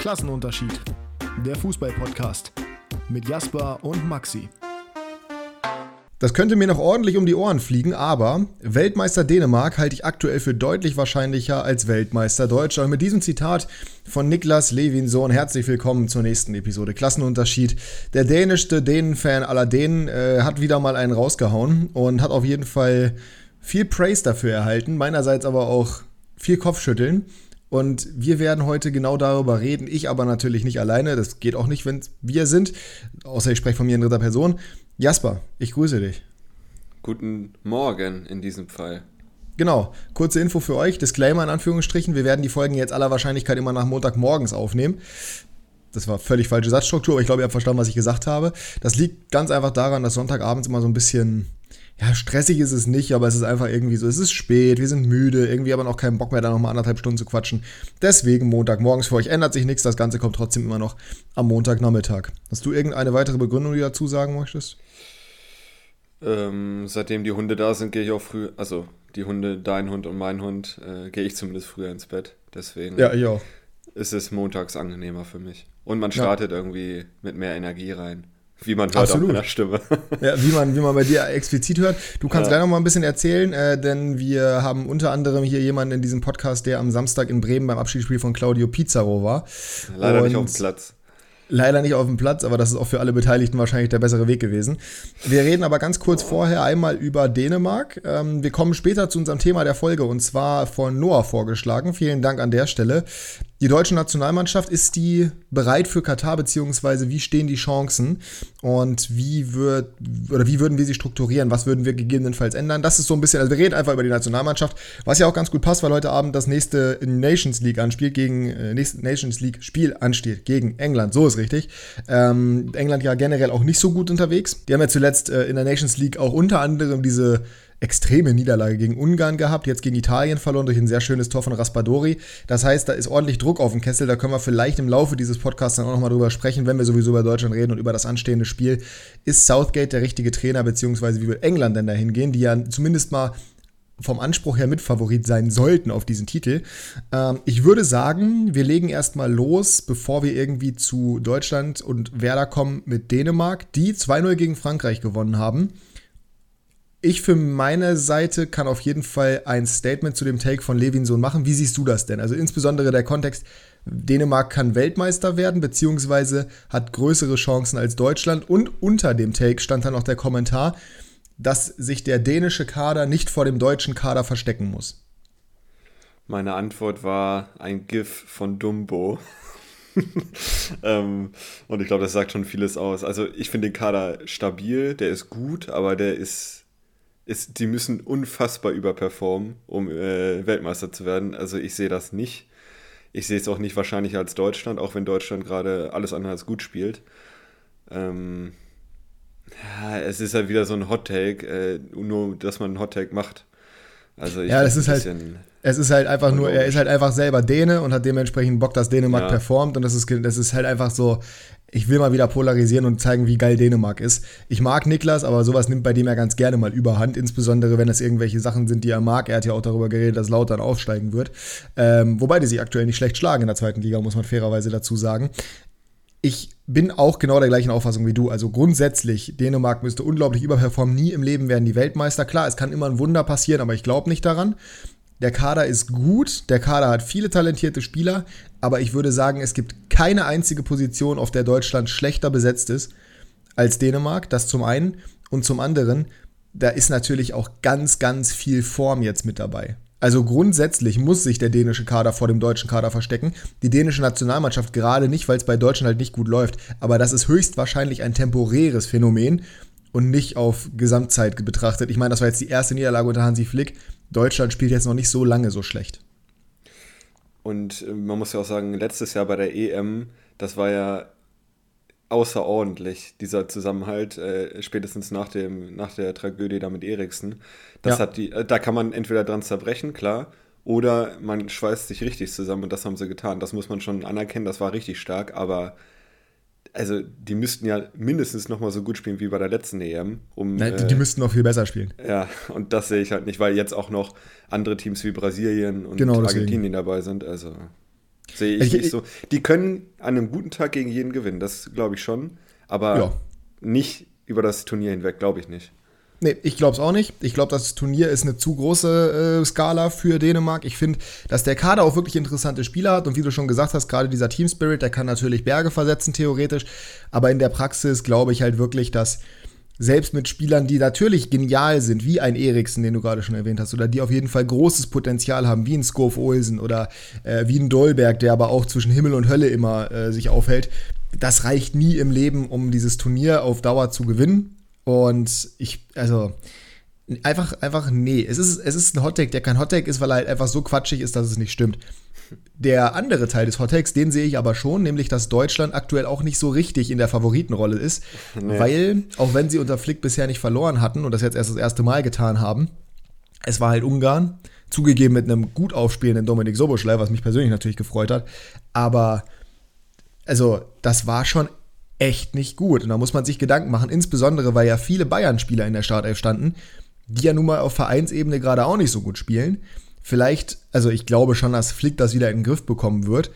Klassenunterschied. Der Fußball-Podcast mit Jasper und Maxi. Das könnte mir noch ordentlich um die Ohren fliegen, aber Weltmeister Dänemark halte ich aktuell für deutlich wahrscheinlicher als Weltmeister Deutschland. Und mit diesem Zitat von Niklas Levinson herzlich willkommen zur nächsten Episode Klassenunterschied. Der dänischste Dänen-Fan aller Dänen äh, hat wieder mal einen rausgehauen und hat auf jeden Fall viel Praise dafür erhalten, meinerseits aber auch viel Kopfschütteln. Und wir werden heute genau darüber reden. Ich aber natürlich nicht alleine. Das geht auch nicht, wenn wir sind. Außer ich spreche von mir in dritter Person. Jasper, ich grüße dich. Guten Morgen in diesem Fall. Genau, kurze Info für euch, Disclaimer in Anführungsstrichen, wir werden die Folgen jetzt aller Wahrscheinlichkeit immer nach Montagmorgens aufnehmen. Das war völlig falsche Satzstruktur, aber ich glaube, ihr habt verstanden, was ich gesagt habe. Das liegt ganz einfach daran, dass Sonntagabends immer so ein bisschen ja, stressig ist es nicht, aber es ist einfach irgendwie so, es ist spät, wir sind müde, irgendwie aber noch keinen Bock mehr, da nochmal anderthalb Stunden zu quatschen. Deswegen Montagmorgens für euch ändert sich nichts, das Ganze kommt trotzdem immer noch am Montagnachmittag. Hast du irgendeine weitere Begründung, die dazu sagen möchtest? Ähm, seitdem die Hunde da sind, gehe ich auch früh, also die Hunde, dein Hund und mein Hund, äh, gehe ich zumindest früher ins Bett. Deswegen ja, ich auch. ist es montags angenehmer für mich. Und man startet ja. irgendwie mit mehr Energie rein. Wie man hört Absolut. auf Stimme. Ja, wie man, wie man bei dir explizit hört. Du kannst ja. gleich noch mal ein bisschen erzählen, äh, denn wir haben unter anderem hier jemanden in diesem Podcast, der am Samstag in Bremen beim Abschiedsspiel von Claudio Pizarro war. Leider Und nicht auf dem Platz. Leider nicht auf dem Platz, aber das ist auch für alle Beteiligten wahrscheinlich der bessere Weg gewesen. Wir reden aber ganz kurz vorher einmal über Dänemark. Ähm, wir kommen später zu unserem Thema der Folge und zwar von Noah vorgeschlagen. Vielen Dank an der Stelle. Die deutsche Nationalmannschaft, ist die bereit für Katar, beziehungsweise wie stehen die Chancen und wie wird oder wie würden wir sie strukturieren? Was würden wir gegebenenfalls ändern? Das ist so ein bisschen, also wir reden einfach über die Nationalmannschaft, was ja auch ganz gut passt, weil heute Abend das nächste Nations League anspielt gegen äh, Nations League Spiel ansteht gegen England. So ist richtig. Ähm, England ja generell auch nicht so gut unterwegs. Die haben ja zuletzt äh, in der Nations League auch unter anderem diese extreme Niederlage gegen Ungarn gehabt, jetzt gegen Italien verloren durch ein sehr schönes Tor von Raspadori. Das heißt, da ist ordentlich Druck auf dem Kessel. Da können wir vielleicht im Laufe dieses Podcasts dann auch nochmal drüber sprechen, wenn wir sowieso über Deutschland reden und über das anstehende Spiel. Ist Southgate der richtige Trainer, beziehungsweise wie wird England denn dahin gehen, die ja zumindest mal vom Anspruch her Mitfavorit sein sollten auf diesen Titel. Ähm, ich würde sagen, wir legen erstmal los, bevor wir irgendwie zu Deutschland und Werder kommen mit Dänemark, die 2-0 gegen Frankreich gewonnen haben ich für meine Seite kann auf jeden Fall ein Statement zu dem Take von Levinson machen. Wie siehst du das denn? Also insbesondere der Kontext, Dänemark kann Weltmeister werden, beziehungsweise hat größere Chancen als Deutschland. Und unter dem Take stand dann noch der Kommentar, dass sich der dänische Kader nicht vor dem deutschen Kader verstecken muss. Meine Antwort war ein GIF von Dumbo. ähm, und ich glaube, das sagt schon vieles aus. Also ich finde den Kader stabil, der ist gut, aber der ist ist, die müssen unfassbar überperformen, um äh, Weltmeister zu werden. Also ich sehe das nicht. Ich sehe es auch nicht wahrscheinlich als Deutschland, auch wenn Deutschland gerade alles andere als gut spielt. Ähm, ja, es ist halt wieder so ein Hot Take, äh, nur dass man einen Hot Take macht. Also ja, das ist halt, es ist halt einfach nur, er ist halt einfach selber Däne und hat dementsprechend Bock, dass Dänemark ja. performt und das ist, das ist halt einfach so, ich will mal wieder polarisieren und zeigen, wie geil Dänemark ist. Ich mag Niklas, aber sowas nimmt bei dem ja ganz gerne mal überhand, insbesondere wenn es irgendwelche Sachen sind, die er mag. Er hat ja auch darüber geredet, dass Lautern aufsteigen wird. Ähm, wobei die sich aktuell nicht schlecht schlagen in der zweiten Liga, muss man fairerweise dazu sagen. Ich bin auch genau der gleichen Auffassung wie du. Also grundsätzlich, Dänemark müsste unglaublich überperformen. Nie im Leben werden die Weltmeister. Klar, es kann immer ein Wunder passieren, aber ich glaube nicht daran. Der Kader ist gut, der Kader hat viele talentierte Spieler, aber ich würde sagen, es gibt keine einzige Position, auf der Deutschland schlechter besetzt ist als Dänemark. Das zum einen. Und zum anderen, da ist natürlich auch ganz, ganz viel Form jetzt mit dabei. Also grundsätzlich muss sich der dänische Kader vor dem deutschen Kader verstecken. Die dänische Nationalmannschaft gerade nicht, weil es bei Deutschland halt nicht gut läuft. Aber das ist höchstwahrscheinlich ein temporäres Phänomen und nicht auf Gesamtzeit betrachtet. Ich meine, das war jetzt die erste Niederlage unter Hansi Flick. Deutschland spielt jetzt noch nicht so lange so schlecht. Und äh, man muss ja auch sagen, letztes Jahr bei der EM, das war ja außerordentlich, dieser Zusammenhalt, äh, spätestens nach, dem, nach der Tragödie da mit Eriksen. Das ja. hat die, äh, da kann man entweder dran zerbrechen, klar, oder man schweißt sich richtig zusammen und das haben sie getan. Das muss man schon anerkennen, das war richtig stark, aber also die müssten ja mindestens noch mal so gut spielen wie bei der letzten EM. Um, Nein, die, die äh, müssten noch viel besser spielen. Ja, und das sehe ich halt nicht, weil jetzt auch noch andere Teams wie Brasilien und genau Argentinien dabei sind. Also Sehe ich, ich nicht so. Die können an einem guten Tag gegen jeden gewinnen, das glaube ich schon. Aber ja. nicht über das Turnier hinweg, glaube ich nicht. Nee, ich glaube es auch nicht. Ich glaube, das Turnier ist eine zu große äh, Skala für Dänemark. Ich finde, dass der Kader auch wirklich interessante Spieler hat. Und wie du schon gesagt hast, gerade dieser Team Spirit, der kann natürlich Berge versetzen, theoretisch. Aber in der Praxis glaube ich halt wirklich, dass selbst mit Spielern, die natürlich genial sind, wie ein Eriksen, den du gerade schon erwähnt hast, oder die auf jeden Fall großes Potenzial haben, wie ein Skov Olsen oder äh, wie ein Dolberg, der aber auch zwischen Himmel und Hölle immer äh, sich aufhält, das reicht nie im Leben, um dieses Turnier auf Dauer zu gewinnen. Und ich, also, einfach, einfach, nee. Es ist, es ist ein Hottag, der kein Hottag ist, weil er halt einfach so quatschig ist, dass es nicht stimmt. Der andere Teil des Hottags, den sehe ich aber schon, nämlich dass Deutschland aktuell auch nicht so richtig in der Favoritenrolle ist, nee. weil, auch wenn sie unter Flick bisher nicht verloren hatten und das jetzt erst das erste Mal getan haben, es war halt Ungarn, zugegeben mit einem gut aufspielenden Dominik Soboschlei, was mich persönlich natürlich gefreut hat, aber also das war schon echt nicht gut. Und da muss man sich Gedanken machen, insbesondere weil ja viele Bayern-Spieler in der Startelf standen, die ja nun mal auf Vereinsebene gerade auch nicht so gut spielen Vielleicht, also ich glaube schon, dass Flick das wieder in den Griff bekommen wird.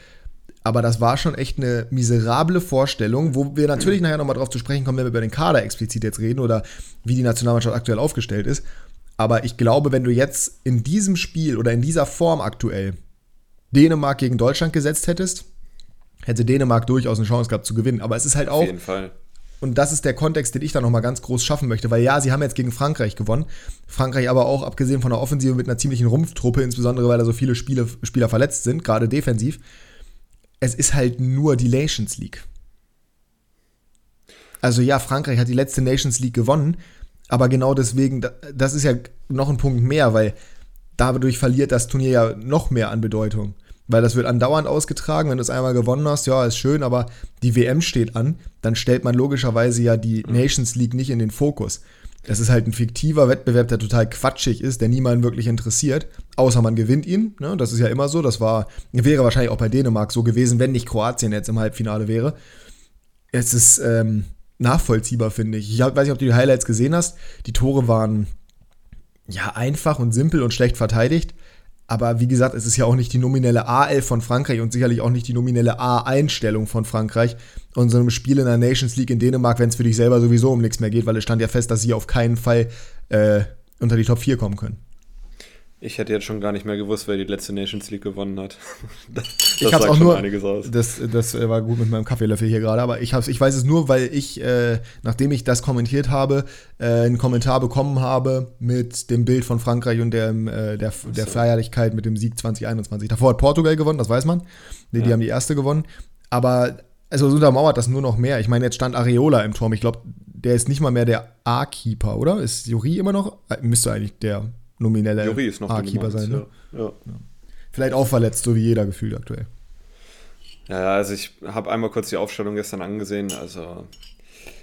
Aber das war schon echt eine miserable Vorstellung, wo wir natürlich nachher nochmal drauf zu sprechen kommen, wenn wir über den Kader explizit jetzt reden oder wie die Nationalmannschaft aktuell aufgestellt ist. Aber ich glaube, wenn du jetzt in diesem Spiel oder in dieser Form aktuell Dänemark gegen Deutschland gesetzt hättest, hätte Dänemark durchaus eine Chance gehabt zu gewinnen. Aber es ist halt auch. Auf jeden Fall. Und das ist der Kontext, den ich da nochmal ganz groß schaffen möchte, weil ja, sie haben jetzt gegen Frankreich gewonnen. Frankreich aber auch, abgesehen von der Offensive, mit einer ziemlichen Rumpftruppe, insbesondere weil da so viele Spiele, Spieler verletzt sind, gerade defensiv. Es ist halt nur die Nations League. Also ja, Frankreich hat die letzte Nations League gewonnen, aber genau deswegen, das ist ja noch ein Punkt mehr, weil dadurch verliert das Turnier ja noch mehr an Bedeutung. Weil das wird andauernd ausgetragen. Wenn du es einmal gewonnen hast, ja, ist schön, aber die WM steht an. Dann stellt man logischerweise ja die mhm. Nations League nicht in den Fokus. Es ist halt ein fiktiver Wettbewerb, der total quatschig ist, der niemanden wirklich interessiert, außer man gewinnt ihn. Ne? Das ist ja immer so. Das war, wäre wahrscheinlich auch bei Dänemark so gewesen, wenn nicht Kroatien jetzt im Halbfinale wäre. Es ist ähm, nachvollziehbar, finde ich. Ich weiß nicht, ob du die Highlights gesehen hast. Die Tore waren ja einfach und simpel und schlecht verteidigt. Aber wie gesagt, es ist ja auch nicht die nominelle A11 von Frankreich und sicherlich auch nicht die nominelle A-Einstellung von Frankreich. Und so einem Spiel in der Nations League in Dänemark, wenn es für dich selber sowieso um nichts mehr geht, weil es stand ja fest, dass sie auf keinen Fall äh, unter die Top 4 kommen können. Ich hätte jetzt schon gar nicht mehr gewusst, wer die letzte Nations League gewonnen hat. Das, ich habe auch nur Das, das war gut mit meinem Kaffeelöffel hier gerade, aber ich, hab's, ich weiß es nur, weil ich, äh, nachdem ich das kommentiert habe, äh, einen Kommentar bekommen habe mit dem Bild von Frankreich und der, äh, der, so. der Feierlichkeit mit dem Sieg 2021. Davor hat Portugal gewonnen, das weiß man. Die, ja. die haben die erste gewonnen. Aber also so untermauert das nur noch mehr. Ich meine, jetzt stand Areola im Turm. Ich glaube, der ist nicht mal mehr der A-Keeper, oder? Ist Juri immer noch? Äh, müsste eigentlich der nominelle A-Keeper sein. Ne? Ja. Ja. Vielleicht auch verletzt, so wie jeder gefühlt aktuell. Ja, also ich habe einmal kurz die Aufstellung gestern angesehen. Also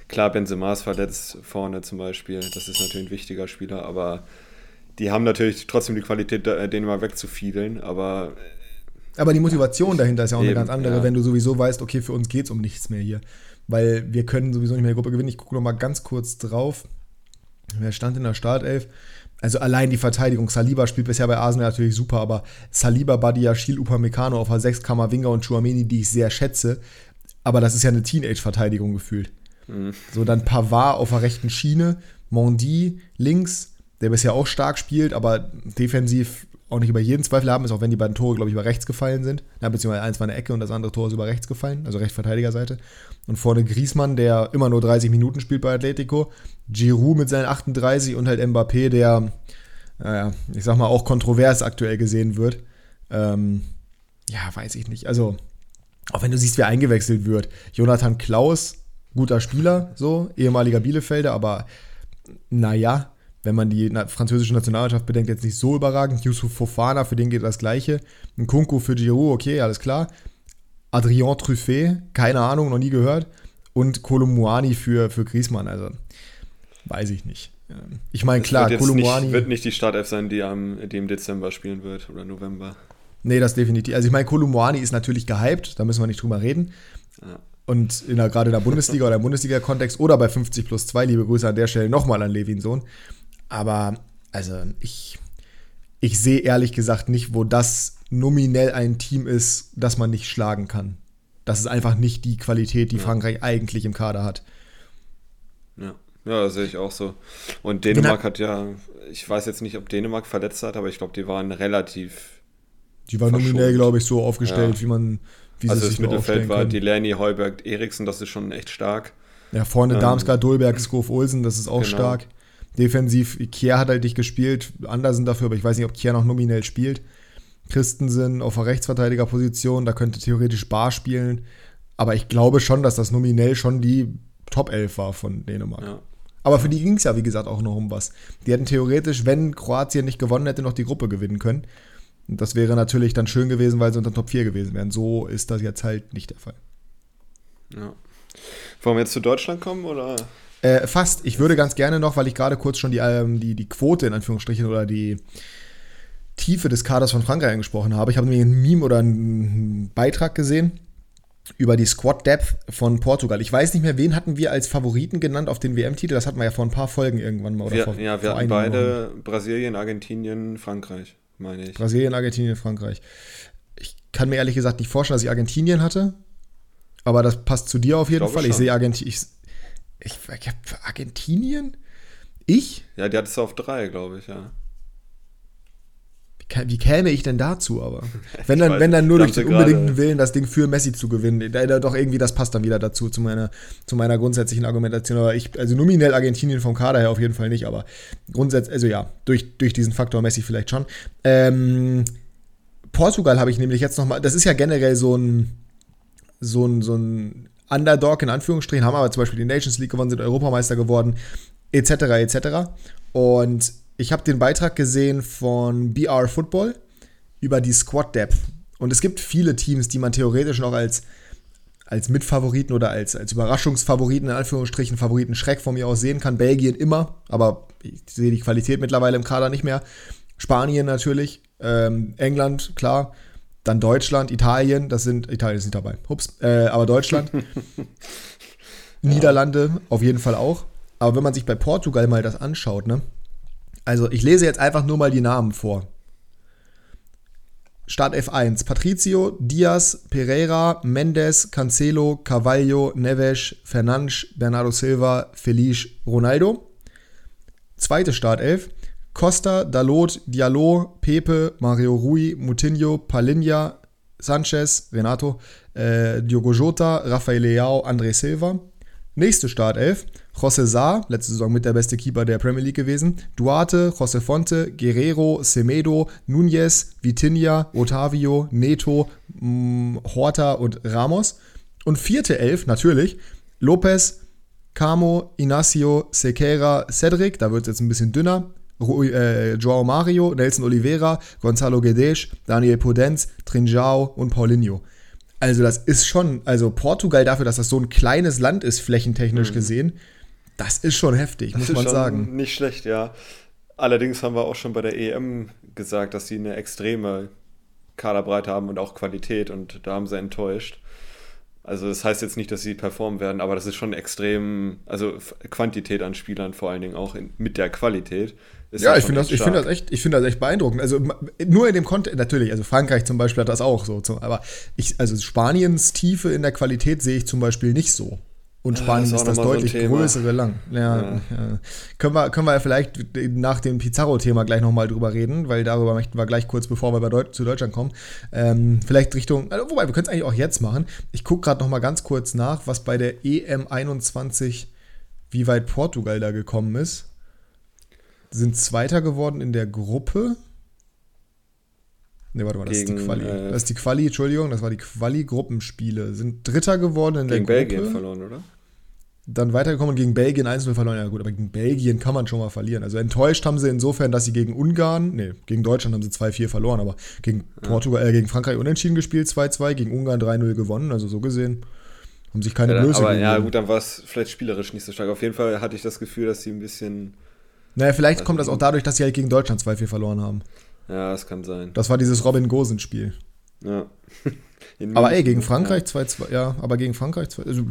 klar, Benzema ist verletzt vorne zum Beispiel. Das ist natürlich ein wichtiger Spieler, aber die haben natürlich trotzdem die Qualität, den mal wegzufiedeln, aber aber die Motivation dahinter ist ja auch Eben, eine ganz andere, ja. wenn du sowieso weißt, okay, für uns geht es um nichts mehr hier. Weil wir können sowieso nicht mehr die Gruppe gewinnen. Ich gucke noch mal ganz kurz drauf. Wer stand in der Startelf? Also allein die Verteidigung, Saliba spielt bisher bei Arsenal natürlich super, aber Saliba, Badia, Schiel, Upamecano auf der 6, Kamavinga und Chouameni, die ich sehr schätze, aber das ist ja eine Teenage-Verteidigung gefühlt. Mhm. So, dann Pavard auf der rechten Schiene, Mondi links, der bisher auch stark spielt, aber defensiv auch nicht über jeden Zweifel haben ist, auch wenn die beiden Tore, glaube ich, über rechts gefallen sind. Ja, beziehungsweise eins war eine Ecke und das andere Tor ist über rechts gefallen, also Rechtsverteidigerseite. Und vorne Griesmann, der immer nur 30 Minuten spielt bei Atletico. Giroud mit seinen 38 und halt Mbappé, der, naja, ich sag mal, auch kontrovers aktuell gesehen wird. Ähm, ja, weiß ich nicht. Also, auch wenn du siehst, wer eingewechselt wird. Jonathan Klaus, guter Spieler, so, ehemaliger Bielefelder, aber naja, wenn man die französische Nationalmannschaft bedenkt, jetzt nicht so überragend. Yusuf Fofana, für den geht das Gleiche. Ein Kunku für Giroud, okay, alles klar. Adrien Truffet, keine Ahnung, noch nie gehört. Und Kolumuani für, für Griezmann, also weiß ich nicht. Ähm, ich meine, klar, wird Kolumuani. Nicht, wird nicht die Startelf sein, die, am, die im Dezember spielen wird oder November. Nee, das definitiv. Also ich meine, Kolumuani ist natürlich gehypt, da müssen wir nicht drüber reden. Ja. Und in der, gerade in der Bundesliga oder im Bundesliga-Kontext oder bei 50 plus 2, liebe Grüße an der Stelle nochmal an Levin Aber, also ich, ich sehe ehrlich gesagt nicht, wo das nominell ein Team ist, das man nicht schlagen kann. Das ist einfach nicht die Qualität, die ja. Frankreich eigentlich im Kader hat. Ja. Ja, sehe ich auch so. Und Dänemark hat ja, ich weiß jetzt nicht, ob Dänemark verletzt hat, aber ich glaube, die waren relativ. Die waren nominell, glaube ich, so aufgestellt, ja. wie man. Wie also das Mittelfeld war die Lerny, Heuberg, Eriksen, das ist schon echt stark. Ja, vorne ähm, Darmstadt, Dolberg, Skov, Olsen, das ist auch genau. stark. Defensiv, Kier hat halt nicht gespielt, Andersen dafür, aber ich weiß nicht, ob Kier noch nominell spielt. Christensen auf der Rechtsverteidigerposition, da könnte theoretisch Bar spielen. Aber ich glaube schon, dass das nominell schon die Top 11 war von Dänemark. Ja. Aber für die ging es ja, wie gesagt, auch noch um was. Die hätten theoretisch, wenn Kroatien nicht gewonnen hätte, noch die Gruppe gewinnen können. Und das wäre natürlich dann schön gewesen, weil sie unter Top 4 gewesen wären. So ist das jetzt halt nicht der Fall. Ja. Wollen wir jetzt zu Deutschland kommen oder? Äh, fast. Ich würde ganz gerne noch, weil ich gerade kurz schon die, ähm, die, die Quote in Anführungsstrichen oder die Tiefe des Kaders von Frankreich angesprochen habe. Ich habe nämlich ein Meme oder einen Beitrag gesehen über die Squad Depth von Portugal. Ich weiß nicht mehr, wen hatten wir als Favoriten genannt auf den WM-Titel. Das hatten wir ja vor ein paar Folgen irgendwann mal. Wir, vor, ja, wir hatten beide Wochen. Brasilien, Argentinien, Frankreich, meine ich. Brasilien, Argentinien, Frankreich. Ich kann mir ehrlich gesagt nicht vorstellen, dass ich Argentinien hatte. Aber das passt zu dir auf jeden ich Fall. Ich sehe Argentinien. Ich, ich, ich Argentinien? Ich? Ja, die hattest du auf drei, glaube ich, ja wie käme ich denn dazu aber? Wenn dann, wenn dann nur durch den unbedingten Willen, das Ding für Messi zu gewinnen. Da, da, doch irgendwie, das passt dann wieder dazu, zu meiner, zu meiner grundsätzlichen Argumentation. Aber ich, also nominell Argentinien vom Kader her auf jeden Fall nicht, aber grundsätzlich, also ja, durch, durch diesen Faktor Messi vielleicht schon. Ähm, Portugal habe ich nämlich jetzt nochmal, das ist ja generell so ein, so ein, so ein Underdog in Anführungsstrichen, haben aber zum Beispiel die Nations League gewonnen, sind Europameister geworden, etc. etc. Und ich habe den Beitrag gesehen von BR Football über die Squad Depth. Und es gibt viele Teams, die man theoretisch noch als, als Mitfavoriten oder als, als Überraschungsfavoriten, in Anführungsstrichen, Favoriten Schreck von mir aus sehen kann. Belgien immer, aber ich sehe die Qualität mittlerweile im Kader nicht mehr. Spanien natürlich, ähm, England, klar. Dann Deutschland, Italien, das sind, Italien ist nicht dabei, hups, äh, aber Deutschland. Niederlande auf jeden Fall auch. Aber wenn man sich bei Portugal mal das anschaut, ne, also ich lese jetzt einfach nur mal die Namen vor. Start F1. Patricio, Diaz, Pereira, Mendes, Cancelo, Carvalho, Neves, Fernandes, Bernardo Silva, Felice, Ronaldo. Zweite Startelf. Costa, Dalot, Diallo, Pepe, Mario Rui, Mutinho, Palinha, Sanchez, Renato, äh, Diogo Jota, Rafael Leao, André Silva. Nächste Startelf. José Sá, letzte Saison mit der beste Keeper der Premier League gewesen. Duarte, José Fonte, Guerrero, Semedo, Núñez, Vitinha, Otavio, Neto, mm, Horta und Ramos. Und vierte Elf, natürlich, Lopez, Camo, Inacio, Sequeira, Cedric, da wird es jetzt ein bisschen dünner. Äh, Joao Mario, Nelson Oliveira, Gonzalo Guedes, Daniel Podenz, Trinjao und Paulinho. Also das ist schon, also Portugal dafür, dass das so ein kleines Land ist, flächentechnisch mhm. gesehen, das ist schon heftig, das muss man sagen. Nicht schlecht, ja. Allerdings haben wir auch schon bei der EM gesagt, dass sie eine extreme Kaderbreite haben und auch Qualität und da haben sie enttäuscht. Also das heißt jetzt nicht, dass sie performen werden, aber das ist schon extrem, also Quantität an Spielern vor allen Dingen auch in, mit der Qualität. ja, ich finde das, find das echt, ich finde das echt beeindruckend. Also nur in dem Kontext, natürlich, also Frankreich zum Beispiel hat das auch so, aber ich, also Spaniens Tiefe in der Qualität sehe ich zum Beispiel nicht so. Und Spanien ja, ist, ist das deutlich so größere Lang. Ja, ja. Können, wir, können wir vielleicht nach dem Pizarro-Thema gleich nochmal drüber reden, weil darüber möchten wir gleich kurz, bevor wir bei Deut zu Deutschland kommen, ähm, vielleicht Richtung, also, wobei, wir können es eigentlich auch jetzt machen. Ich gucke gerade nochmal ganz kurz nach, was bei der EM 21, wie weit Portugal da gekommen ist. Sind Zweiter geworden in der Gruppe. Ne, warte mal, das gegen, ist die Quali. Äh, das ist die Quali, Entschuldigung, das war die Quali-Gruppenspiele. Sind Dritter geworden in der Gruppe. Gegen Belgien verloren, oder? Dann weitergekommen und gegen Belgien 1-0 verloren. Ja, gut, aber gegen Belgien kann man schon mal verlieren. Also enttäuscht haben sie insofern, dass sie gegen Ungarn, ne, gegen Deutschland haben sie 2-4 verloren, aber gegen ja. Portugal, äh, gegen Frankreich unentschieden gespielt, 2-2, gegen Ungarn 3-0 gewonnen. Also so gesehen haben sich keine ja, Blöße Aber ja, gut, dann war es vielleicht spielerisch nicht so stark. Auf jeden Fall hatte ich das Gefühl, dass sie ein bisschen. Naja, vielleicht kommt das auch dadurch, dass sie halt gegen Deutschland 2-4 verloren haben. Ja, das kann sein. Das war dieses Robin Gosen-Spiel. Ja. aber ey, gegen Frankreich 2-2, ja. ja, aber gegen Frankreich 2, also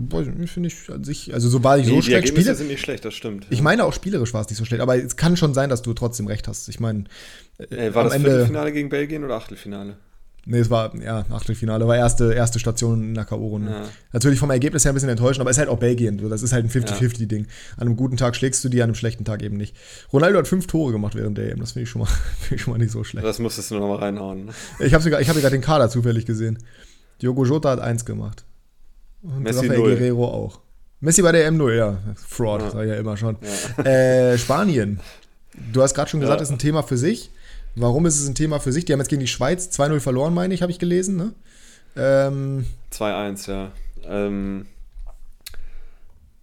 finde ich an sich, also sobald ich nee, so schlecht spiele. sind nicht schlecht, das stimmt. Ich meine auch spielerisch war es nicht so schlecht, aber es kann schon sein, dass du trotzdem recht hast. Ich meine, äh, war das Ende, Viertelfinale gegen Belgien oder Achtelfinale? Nee, es war, ja, Achtelfinale, war erste, erste Station in der K.O.-Runde. Ja. Natürlich vom Ergebnis her ein bisschen enttäuschend, aber es ist halt auch Belgien. Das ist halt ein 50-50-Ding. An einem guten Tag schlägst du die, an einem schlechten Tag eben nicht. Ronaldo hat fünf Tore gemacht während der EM. Das finde ich, schon mal, find ich schon mal nicht so schlecht. Das musstest du noch mal reinhauen. Ne? Ich habe sogar, ich hab gerade den Kader zufällig gesehen. Diogo Jota hat eins gemacht. Und Messi Rafael 0. Guerrero auch. Messi bei der EM 0, ja. Fraud, ja. sag ich ja immer schon. Ja. Äh, Spanien. Du hast gerade schon gesagt, ja. ist ein Thema für sich. Warum ist es ein Thema für sich? Die haben jetzt gegen die Schweiz 2-0 verloren, meine ich, habe ich gelesen. Ne? Ähm, 2-1, ja. Ähm,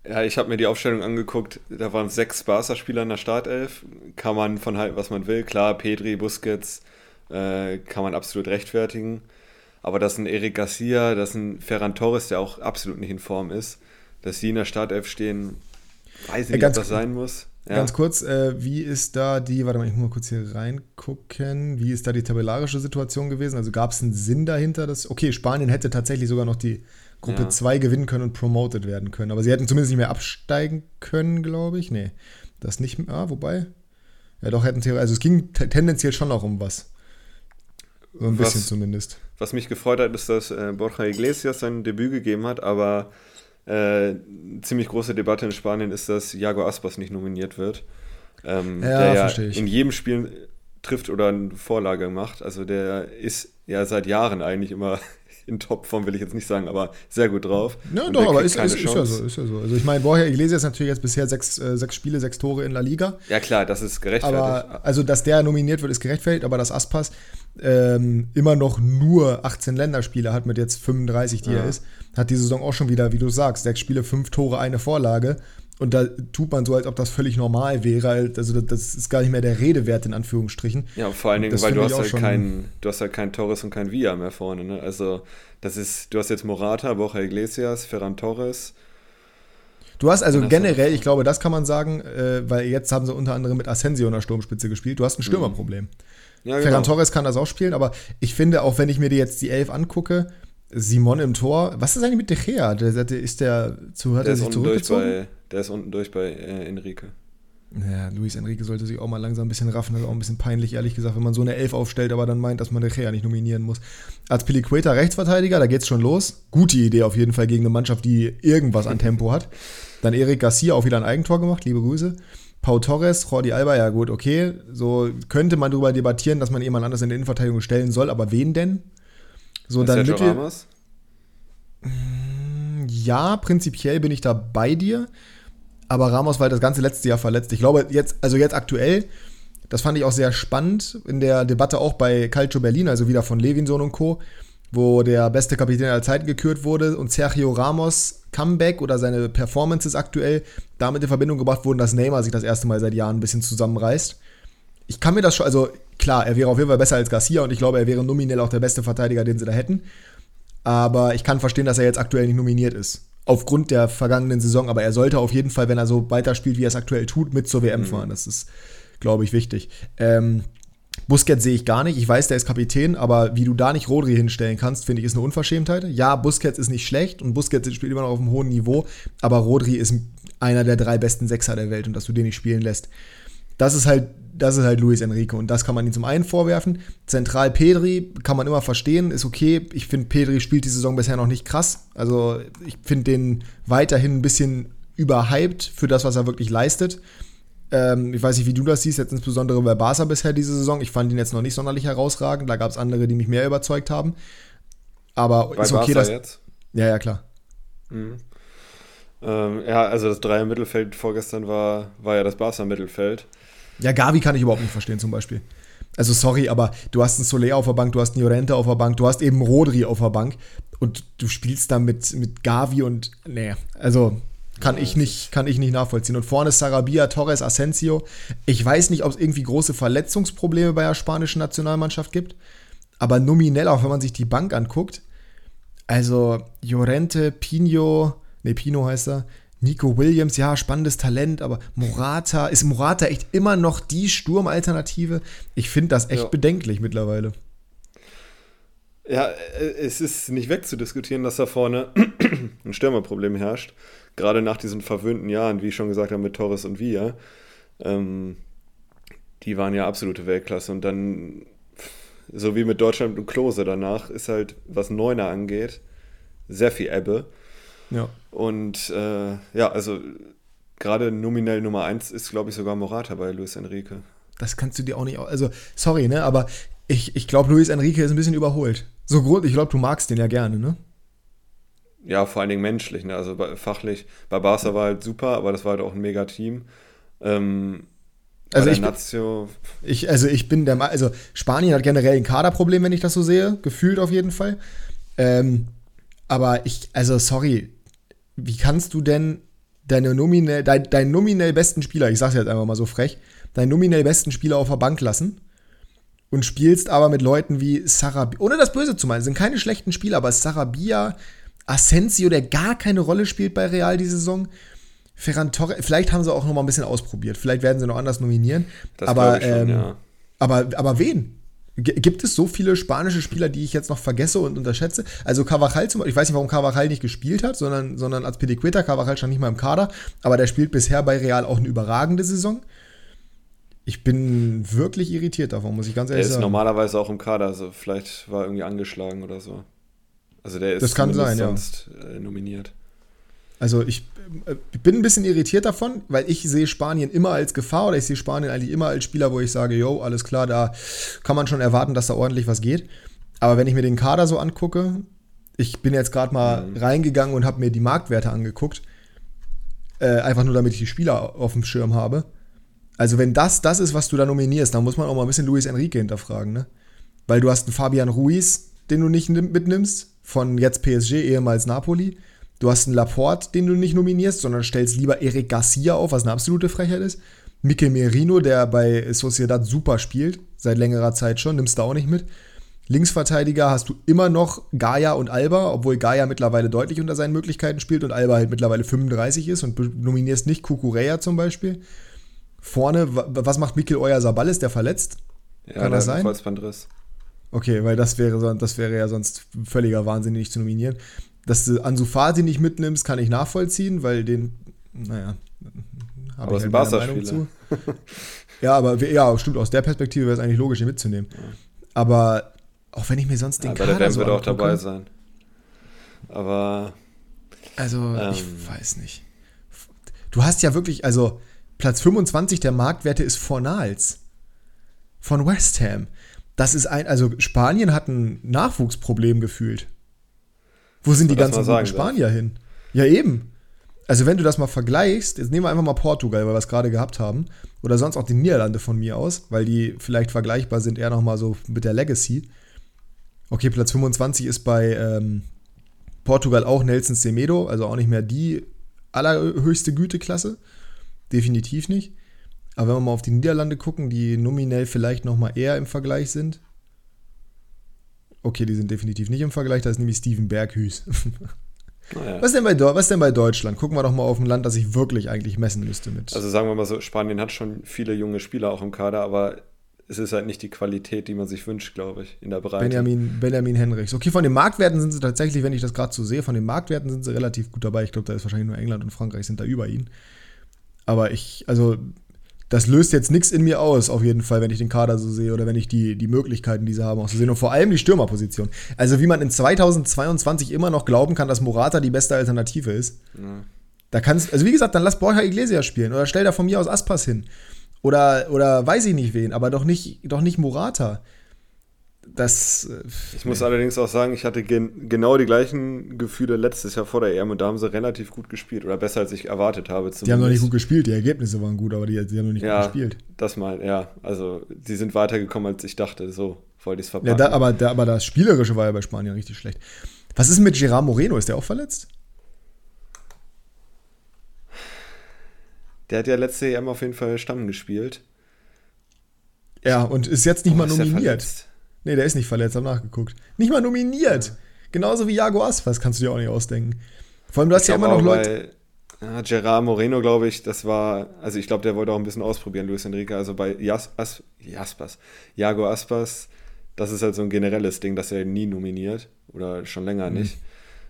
ja, ich habe mir die Aufstellung angeguckt. Da waren sechs Barca-Spieler in der Startelf. Kann man von halten, was man will. Klar, Pedri, Busquets äh, kann man absolut rechtfertigen. Aber das ist ein Eric Garcia, das ist ein Ferran Torres, der auch absolut nicht in Form ist. Dass die in der Startelf stehen, weiß ich nicht, ob das sein muss. Ja. Ganz kurz, äh, wie ist da die, warte mal, ich muss mal kurz hier reingucken, wie ist da die tabellarische Situation gewesen? Also gab es einen Sinn dahinter, dass, okay, Spanien hätte tatsächlich sogar noch die Gruppe 2 ja. gewinnen können und promoted werden können, aber sie hätten zumindest nicht mehr absteigen können, glaube ich. Nee, das nicht mehr, ah, wobei, ja doch, hätten also es ging tendenziell schon noch um was. So ein was, bisschen zumindest. Was mich gefreut hat, ist, dass äh, Borja Iglesias sein Debüt gegeben hat, aber äh, ziemlich große Debatte in Spanien ist, dass Jago Aspas nicht nominiert wird. Ähm, ja, der ja in jedem Spiel trifft oder eine Vorlage macht. Also der ist ja seit Jahren eigentlich immer in Topform, will ich jetzt nicht sagen, aber sehr gut drauf. Ja, doch, aber ist, ist, ist, ja so, ist ja so. Also ich meine, Borja Iglesias natürlich jetzt bisher sechs, äh, sechs Spiele, sechs Tore in La Liga. Ja klar, das ist gerechtfertigt. Aber, also, dass der nominiert wird, ist gerechtfertigt, aber dass Aspas ähm, immer noch nur 18 Länderspiele hat mit jetzt 35, die ja. er ist, hat die Saison auch schon wieder, wie du sagst, sechs Spiele, fünf Tore, eine Vorlage. Und da tut man so, als ob das völlig normal wäre. Also das ist gar nicht mehr der Redewert in Anführungsstrichen. Ja, vor allen Dingen, weil du hast, halt kein, du hast halt kein Torres und kein Villa mehr vorne. Ne? Also das ist, du hast jetzt Morata, Borja Iglesias, Ferran Torres. Du hast also generell, ich glaube, das kann man sagen, äh, weil jetzt haben sie unter anderem mit Asensio in der Sturmspitze gespielt. Du hast ein mhm. Stürmerproblem. Ja, genau. Ferran Torres kann das auch spielen, aber ich finde, auch wenn ich mir die jetzt die Elf angucke, Simon im Tor. Was ist eigentlich mit De Gea? Der, der, ist der zu, hat der er sich zurückgezogen? Bei, der ist unten durch bei äh, Enrique. Ja, Luis Enrique sollte sich auch mal langsam ein bisschen raffen. Das ist auch ein bisschen peinlich, ehrlich gesagt, wenn man so eine Elf aufstellt, aber dann meint, dass man De Gea nicht nominieren muss. Als Piliqueta Rechtsverteidiger, da geht's schon los. Gute Idee auf jeden Fall gegen eine Mannschaft, die irgendwas an Tempo hat. Dann Eric Garcia auch wieder ein Eigentor gemacht, liebe Grüße. Pau Torres, Jordi Alba, ja gut, okay. So könnte man darüber debattieren, dass man jemand anders in der Innenverteidigung stellen soll, aber wen denn? So, dann Sergio Mittel. Ramos? Ja, prinzipiell bin ich da bei dir. Aber Ramos war halt das ganze letzte Jahr verletzt. Ich glaube, jetzt, also jetzt aktuell, das fand ich auch sehr spannend in der Debatte auch bei Calcio Berlin, also wieder von Levinson und Co., wo der beste Kapitän aller Zeiten gekürt wurde und Sergio Ramos Comeback oder seine Performances aktuell damit in Verbindung gebracht wurden, dass Neymar sich das erste Mal seit Jahren ein bisschen zusammenreißt. Ich kann mir das schon, also klar, er wäre auf jeden Fall besser als Garcia und ich glaube, er wäre nominell auch der beste Verteidiger, den sie da hätten. Aber ich kann verstehen, dass er jetzt aktuell nicht nominiert ist. Aufgrund der vergangenen Saison. Aber er sollte auf jeden Fall, wenn er so weiterspielt, wie er es aktuell tut, mit zur WM mhm. fahren. Das ist, glaube ich, wichtig. Ähm, Busquets sehe ich gar nicht. Ich weiß, der ist Kapitän, aber wie du da nicht Rodri hinstellen kannst, finde ich, ist eine Unverschämtheit. Ja, Busquets ist nicht schlecht und Busquets spielt immer noch auf einem hohen Niveau, aber Rodri ist einer der drei besten Sechser der Welt und dass du den nicht spielen lässt. Das ist halt das ist halt Luis Enrique und das kann man ihm zum einen vorwerfen. Zentral Pedri kann man immer verstehen, ist okay. Ich finde, Pedri spielt die Saison bisher noch nicht krass. Also ich finde den weiterhin ein bisschen überhyped für das, was er wirklich leistet. Ähm, ich weiß nicht, wie du das siehst, jetzt insbesondere bei Barca bisher diese Saison. Ich fand ihn jetzt noch nicht sonderlich herausragend. Da gab es andere, die mich mehr überzeugt haben. Aber bei ist okay, Barca dass, jetzt? Ja, ja, klar. Mhm. Ähm, ja, also das Dreier-Mittelfeld vorgestern war, war ja das Barca-Mittelfeld. Ja, Gavi kann ich überhaupt nicht verstehen zum Beispiel. Also sorry, aber du hast einen Soler auf der Bank, du hast einen Llorente auf der Bank, du hast eben Rodri auf der Bank und du spielst da mit, mit Gavi und nee, also kann ja, ich nicht, kann ich nicht nachvollziehen. Und vorne ist Sarabia, Torres, Asensio. Ich weiß nicht, ob es irgendwie große Verletzungsprobleme bei der spanischen Nationalmannschaft gibt, aber nominell, auch wenn man sich die Bank anguckt, also Llorente, Pino, nee, Pino heißt er, Nico Williams, ja, spannendes Talent, aber Morata, ist Morata echt immer noch die Sturmalternative? Ich finde das echt ja. bedenklich mittlerweile. Ja, äh, es ist nicht wegzudiskutieren, dass da vorne ein Stürmerproblem herrscht. Gerade nach diesen verwöhnten Jahren, wie ich schon gesagt habe, mit Torres und Villa. Ähm, die waren ja absolute Weltklasse. Und dann so wie mit Deutschland und Klose danach, ist halt, was Neuner angeht, sehr viel Ebbe. Ja. Und äh, ja, also gerade nominell Nummer 1 ist, glaube ich, sogar Morata bei Luis Enrique. Das kannst du dir auch nicht. Also, sorry, ne, aber ich, ich glaube, Luis Enrique ist ein bisschen überholt. So groß, ich glaube, du magst den ja gerne, ne? Ja, vor allen Dingen menschlich, ne? Also bei, fachlich. Bei Barca war halt super, aber das war halt auch ein mega Team. Ähm, also ich, Nazio ich, also ich bin der also Spanien hat generell ein Kaderproblem, wenn ich das so sehe, gefühlt auf jeden Fall. Ähm, aber ich, also sorry, wie kannst du denn deine nominell, dein, deinen nominell besten Spieler, ich sag's jetzt einfach mal so frech, deinen nominell besten Spieler auf der Bank lassen und spielst aber mit Leuten wie Sarabia, ohne das Böse zu meinen, sind keine schlechten Spieler, aber Sarabia, Asensio, der gar keine Rolle spielt bei Real diese Saison, Ferran Torres, vielleicht haben sie auch noch mal ein bisschen ausprobiert, vielleicht werden sie noch anders nominieren, das aber, schon, ähm, ja. aber, aber wen? Gibt es so viele spanische Spieler, die ich jetzt noch vergesse und unterschätze? Also Carvajal zum Beispiel, ich weiß nicht, warum Carvajal nicht gespielt hat, sondern, sondern als Pediqueta, Carvajal stand nicht mal im Kader, aber der spielt bisher bei Real auch eine überragende Saison. Ich bin wirklich irritiert davon, muss ich ganz ehrlich sagen. Der ist normalerweise auch im Kader, also vielleicht war er irgendwie angeschlagen oder so. Also der ist das kann sein, sonst ja. nominiert. Also ich, äh, ich, bin ein bisschen irritiert davon, weil ich sehe Spanien immer als Gefahr oder ich sehe Spanien eigentlich immer als Spieler, wo ich sage, yo, alles klar, da kann man schon erwarten, dass da ordentlich was geht. Aber wenn ich mir den Kader so angucke, ich bin jetzt gerade mal mhm. reingegangen und habe mir die Marktwerte angeguckt, äh, einfach nur damit ich die Spieler auf dem Schirm habe. Also wenn das das ist, was du da nominierst, dann muss man auch mal ein bisschen Luis Enrique hinterfragen, ne? Weil du hast einen Fabian Ruiz, den du nicht mitnimmst, von jetzt PSG, ehemals Napoli. Du hast einen Laporte, den du nicht nominierst, sondern stellst lieber Eric Garcia auf, was eine absolute Frechheit ist. Mikel Merino, der bei Sociedad super spielt, seit längerer Zeit schon, nimmst du auch nicht mit. Linksverteidiger hast du immer noch Gaia und Alba, obwohl Gaia mittlerweile deutlich unter seinen Möglichkeiten spielt und Alba halt mittlerweile 35 ist und nominierst nicht Kukureya zum Beispiel. Vorne, was macht Mikel Euer Sabal? Ist der verletzt? Ja, Kann das sein? Kreuzbandriss. Okay, weil das wäre, das wäre ja sonst völliger Wahnsinn, nicht zu nominieren. Dass du Ansu Fati nicht mitnimmst, kann ich nachvollziehen, weil den, naja, habe ich halt meine Meinung zu. ja, aber ja, stimmt, aus der Perspektive wäre es eigentlich logisch, ihn mitzunehmen. Aber auch wenn ich mir sonst den ja, Kader der so wird auch dabei sein. Aber also, ähm, ich weiß nicht. Du hast ja wirklich, also Platz 25 der Marktwerte ist Fornals von West Ham. Das ist ein, also Spanien hat ein Nachwuchsproblem gefühlt. Wo sind die ganzen guten Spanier darf. hin? Ja, eben. Also, wenn du das mal vergleichst, jetzt nehmen wir einfach mal Portugal, weil wir es gerade gehabt haben, oder sonst auch die Niederlande von mir aus, weil die vielleicht vergleichbar sind, eher nochmal so mit der Legacy. Okay, Platz 25 ist bei ähm, Portugal auch Nelson Semedo, also auch nicht mehr die allerhöchste Güteklasse. Definitiv nicht. Aber wenn wir mal auf die Niederlande gucken, die nominell vielleicht nochmal eher im Vergleich sind, Okay, die sind definitiv nicht im Vergleich, da ist nämlich Steven Berghüß. Naja. Was, denn bei, was denn bei Deutschland? Gucken wir doch mal auf ein Land, das ich wirklich eigentlich messen müsste mit. Also sagen wir mal so, Spanien hat schon viele junge Spieler auch im Kader, aber es ist halt nicht die Qualität, die man sich wünscht, glaube ich, in der Breite. Benjamin, Benjamin Henrichs. Okay, von den Marktwerten sind sie tatsächlich, wenn ich das gerade so sehe, von den Marktwerten sind sie relativ gut dabei. Ich glaube, da ist wahrscheinlich nur England und Frankreich sind da über ihn. Aber ich, also das löst jetzt nichts in mir aus, auf jeden Fall, wenn ich den Kader so sehe oder wenn ich die, die Möglichkeiten, die sie haben, auch so sehe. Und vor allem die Stürmerposition. Also, wie man in 2022 immer noch glauben kann, dass Morata die beste Alternative ist. Ja. Da kannst, also wie gesagt, dann lass Borja Iglesias spielen oder stell da von mir aus Aspas hin. Oder, oder weiß ich nicht wen, aber doch nicht, doch nicht Morata das. Äh, ich muss allerdings auch sagen, ich hatte gen genau die gleichen Gefühle letztes Jahr vor der EM und da haben sie relativ gut gespielt oder besser als ich erwartet habe. Zumindest. Die haben noch nicht gut gespielt, die Ergebnisse waren gut, aber die, die haben noch nicht ja, gut gespielt. Das mal, ja. Also, die sind weitergekommen, als ich dachte. So wollte ich es verpacken. Ja, da, aber, da, aber das Spielerische war ja bei Spanien richtig schlecht. Was ist mit Gerard Moreno? Ist der auch verletzt? Der hat ja letzte EM auf jeden Fall Stamm gespielt. Ja, und ist jetzt nicht oh, mal nominiert. Nee, der ist nicht verletzt, hab nachgeguckt. Nicht mal nominiert. Ja. Genauso wie Jago Aspas, kannst du dir auch nicht ausdenken. Vor allem, du hast ich ja immer noch Leute. ja, Gerard Moreno, glaube ich, das war, also ich glaube, der wollte auch ein bisschen ausprobieren, Luis Enrique. Also bei Jas, As, Jaspas, Jago Aspas, das ist halt so ein generelles Ding, das er nie nominiert. Oder schon länger mhm. nicht.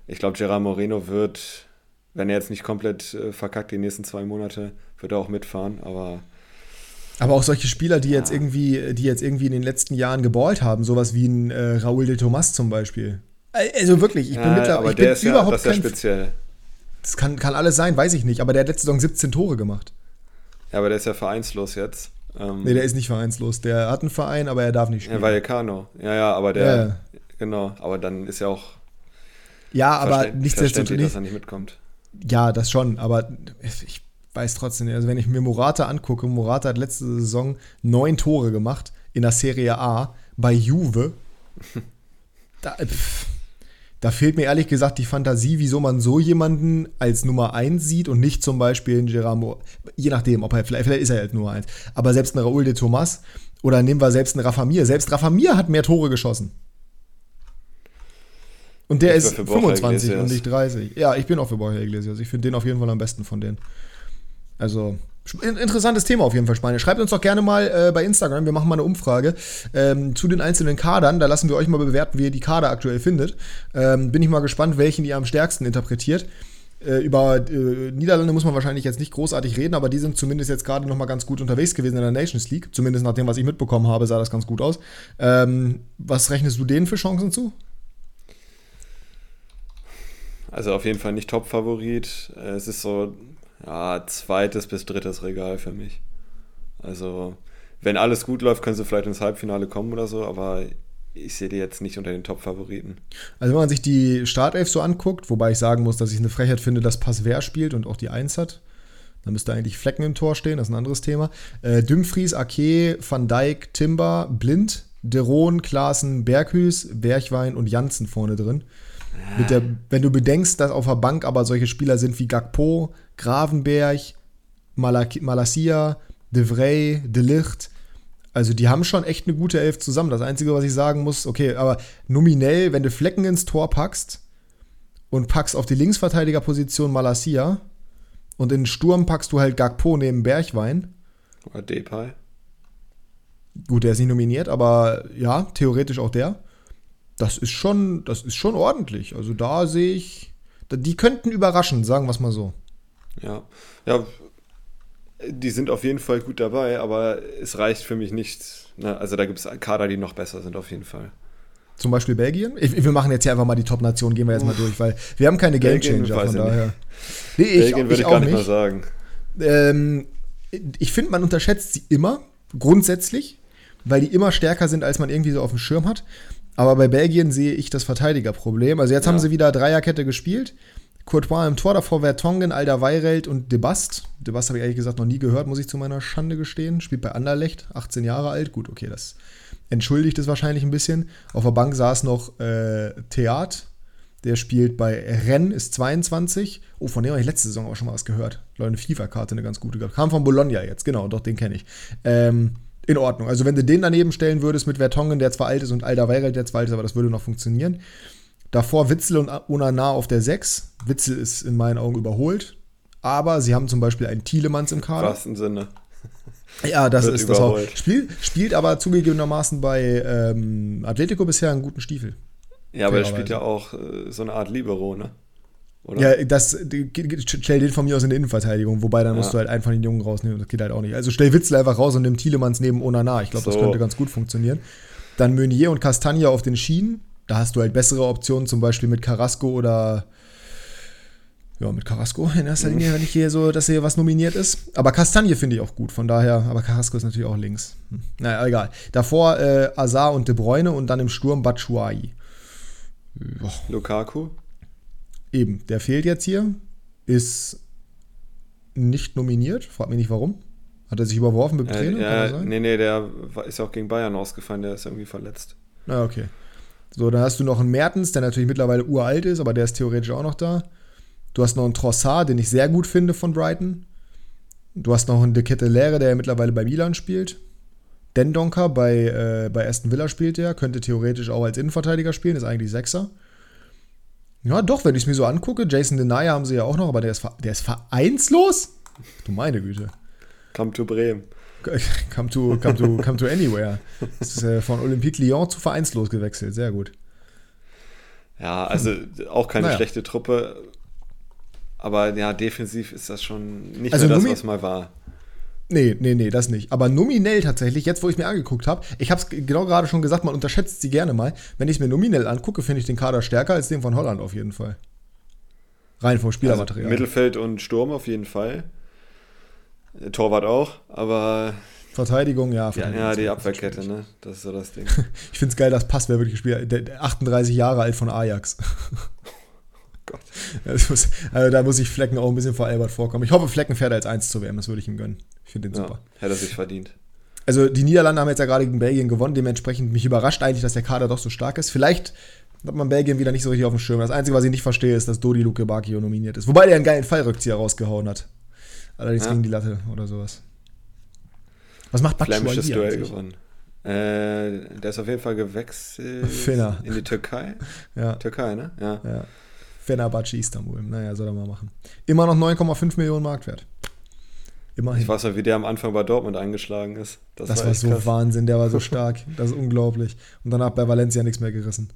Ich glaube, Gerard Moreno wird, wenn er jetzt nicht komplett äh, verkackt die nächsten zwei Monate, wird er auch mitfahren, aber Aber auch solche Spieler, die jetzt irgendwie, die jetzt irgendwie in den letzten Jahren geballt haben, sowas wie ein äh, Raúl de Tomas zum Beispiel. Also wirklich, ich bin Ja, mittlerweile aber ich der bin ist ja, überhaupt das ist ja kein. speziell. das kann, kann alles sein, weiß ich nicht. Aber der hat letzte Saison 17 Tore gemacht. Ja, aber der ist ja vereinslos jetzt. Ähm, Nee, der ist nicht vereinslos. Der hat einen Verein, aber er darf nicht ja, spielen. Vallecano. Ja, ja, aber der, Ja, ja. genau, aber dann ist ja auch Ja, aber nichtsdestotrotz. verständlich, dass er nicht mitkommt. Ja, das schon, aber ich weiß trotzdem nicht. Also, wenn ich mir Morata angucke, Morata hat letzte Saison neun Tore gemacht in der Serie A bei Juve. Da, pff, da fehlt mir ehrlich gesagt die Fantasie, wieso man so jemanden als Nummer 1 sieht und nicht zum Beispiel einen Geramo. Je nachdem, ob er, vielleicht, vielleicht ist er halt Nummer 1. Aber selbst ein Raúl de Tomas oder nehmen wir selbst einen Rafa Mir. Selbst Rafa Mir hat mehr Tore geschossen. Und der Ich ist war für Borja 25 und nicht 30. Ja, ich bin auch für Borja Iglesias. Ich finde den auf jeden Fall am besten von denen. Also, interessantes Thema auf jeden Fall, Spanien. Schreibt uns doch gerne mal äh, bei Instagram, wir machen mal eine Umfrage ähm, zu den einzelnen Kadern. Da lassen wir euch mal bewerten, wie ihr die Kader aktuell findet. Ähm, bin ich mal gespannt, welchen ihr am stärksten interpretiert. Äh, über äh, Niederlande muss man wahrscheinlich jetzt nicht großartig reden, aber die sind zumindest jetzt gerade noch mal ganz gut unterwegs gewesen in der Nations League. Zumindest nach dem, was ich mitbekommen habe, sah das ganz gut aus. Ähm, was rechnest du denen für Chancen zu? Also auf jeden Fall nicht Top-Favorit. Äh, Es ist so, ja, zweites bis drittes Regal für mich. Also, wenn alles gut läuft, können sie vielleicht ins Halbfinale kommen oder so, aber ich sehe die jetzt nicht unter den Top-Favoriten. Also wenn man sich die Startelf so anguckt, wobei ich sagen muss, dass ich eine Frechheit finde, dass Passwer spielt und auch die Eins hat. Da müsste eigentlich Flecken im Tor stehen, das ist ein anderes Thema. Äh, Dumfries, Ake, Van Dijk, Timber, Blind, Deron, Klaassen, Berghüs, Bergwein und Janssen vorne drin. Der, wenn du bedenkst, dass auf der Bank aber solche Spieler sind wie Gakpo, Gravenberg, Malak Malasia, De Vrij, De Licht, also die haben schon echt eine gute Elf zusammen. Das Einzige, was ich sagen muss, okay, aber nominell, wenn du Flecken ins Tor packst und packst auf die Linksverteidigerposition Malasia und in den Sturm packst du halt Gakpo neben Bergwein. Oder Depay. Gut, der ist nicht nominiert, aber ja, theoretisch auch der. Das ist schon, das ist schon ordentlich. Also da sehe ich, die könnten überraschen, sagen wir es mal so. Ja. Ja, die sind auf jeden Fall gut dabei, aber es reicht für mich nicht. Ne? Also da gibt es Kader, die noch besser sind, auf jeden Fall. Zum Beispiel Belgien. Ich, wir machen jetzt hier einfach mal die Top-Nation, gehen wir jetzt mal durch, weil wir haben keine Gamechanger, von daher. Nee, ich, Belgien würde ich gar nicht nicht. mal sagen. Ähm, ich finde, man unterschätzt sie immer, grundsätzlich, weil die immer stärker sind, als man irgendwie so auf dem Schirm hat. Aber bei Belgien sehe ich das Verteidigerproblem. Also jetzt Ja. haben sie wieder Dreierkette gespielt. Courtois im Tor, davor Vertongen, Alderweireld und Debast. Debast habe ich ehrlich gesagt noch nie gehört, muss ich zu meiner Schande gestehen. Spielt bei Anderlecht, 18 Jahre alt. Gut, okay, das entschuldigt es wahrscheinlich ein bisschen. Auf der Bank saß noch äh, Theat. Der spielt bei Rennes, ist 22. Oh, von dem habe ich letzte Saison auch schon mal was gehört. Leute, eine FIFA-Karte, eine ganz gute gehabt. Kam von Bologna jetzt, genau, doch, den kenne ich. Ähm, in Ordnung. Also, wenn du den daneben stellen würdest mit Vertongen, der zwar alt ist, und Alderweireld, der zwar alt ist, aber das würde noch funktionieren. Davor Witzel und Onana auf der 6. Witzel ist in meinen Augen überholt. Aber sie haben zum Beispiel einen Thielemanns im Im Kader. wahrsten Sinne. Ja, das ist das auch. überholt. Spiel, spielt aber zugegebenermaßen bei ähm, Atletico bisher einen guten Stiefel. Ja, aber er spielt ja auch äh, so eine Art Libero, ne? Oder? Ja, das stell den von mir aus in die Innenverteidigung, wobei dann Ja. musst du halt von den Jungen rausnehmen. Das geht halt auch nicht. Also stell Witzel einfach raus und nimm Thielemanns neben Onana. Ich glaube, das So. könnte ganz gut funktionieren. Dann Meunier und Castagna auf den Schienen. Da hast du halt bessere Optionen, zum Beispiel mit Carrasco oder ja, mit Carrasco in erster Linie, wenn ich hier so, dass hier was nominiert ist. Aber Castagne finde ich auch gut, von daher, aber Carrasco ist natürlich auch links. Hm. Naja, egal. Davor äh, Azar und De Bruyne und dann im Sturm Batshuayi. Lukaku? Eben, der fehlt jetzt hier, ist nicht nominiert, frag mich nicht warum. Hat er sich überworfen mit dem Äh, sein? nee, nee, der ist ja auch gegen Bayern ausgefallen, der ist irgendwie verletzt. Na, okay. So, dann hast du noch einen Mertens, der natürlich mittlerweile uralt ist, aber der ist theoretisch auch noch da. Du hast noch einen Trossard, den ich sehr gut finde von Brighton. Du hast noch einen De Kettelere, der ja mittlerweile bei Milan spielt. Dendonker bei, äh, bei Aston Villa spielt der, könnte theoretisch auch als Innenverteidiger spielen, ist eigentlich Sechser. Ja, doch, wenn ich es mir so angucke, Jason Denaya haben sie ja auch noch, aber der ist, der ist vereinslos? Du meine Güte. Come to Bremen. Come to, come to, come to anywhere. Das ist äh, von Olympique Lyon zu vereinslos gewechselt. Sehr gut. Ja, also auch keine Naja. schlechte Truppe. Aber ja, defensiv ist das schon nicht Also mehr das, Numi- was mal war. Nee, nee, nee, das nicht. Aber nominell tatsächlich, jetzt wo ich mir angeguckt habe, ich habe es genau gerade schon gesagt, man unterschätzt sie gerne mal. Wenn ich es mir nominell angucke, finde ich den Kader stärker als den von Holland auf jeden Fall. Rein vom Spielermaterial. Also Mittelfeld und Sturm auf jeden Fall. Torwart auch, aber. Verteidigung, ja. Verteidigung ja, ja die Abwehrkette, ne? Das ist so das Ding. ich finde es geil, dass Pass wer wirklich gespielt der 38 Jahre alt von Ajax. Gott. Muss, also da muss ich Flecken auch ein bisschen vor Albert vorkommen. Ich hoffe, Flecken fährt als 1 zu WM, das würde ich ihm gönnen. Ich finde den ja, super. Hätte er sich verdient. Also die Niederlande haben jetzt ja gerade gegen Belgien gewonnen, dementsprechend mich überrascht eigentlich, dass der Kader doch so stark ist. Vielleicht hat man Belgien wieder nicht so richtig auf dem Schirm. Das Einzige, was ich nicht verstehe, ist, dass Dodi Luke Bakio nominiert ist. Wobei der einen geilen Fallrückzieher rausgehauen hat. Allerdings ja. gegen die Latte oder sowas. Was macht Batshuayi Duell eigentlich? gewonnen. Äh, der ist auf jeden Fall gewechselt Finna. in die Türkei. ja. Türkei, ne? Ja. ja. Fenerbahce Istanbul. Naja, soll er mal machen. Immer noch 9,5 Millionen Marktwert. Immerhin. Ich weiß noch, wie der am Anfang bei Dortmund eingeschlagen ist. Das, das war, war so krass. Wahnsinn, der war so stark. Das ist unglaublich. Und danach bei Valencia nichts mehr gerissen.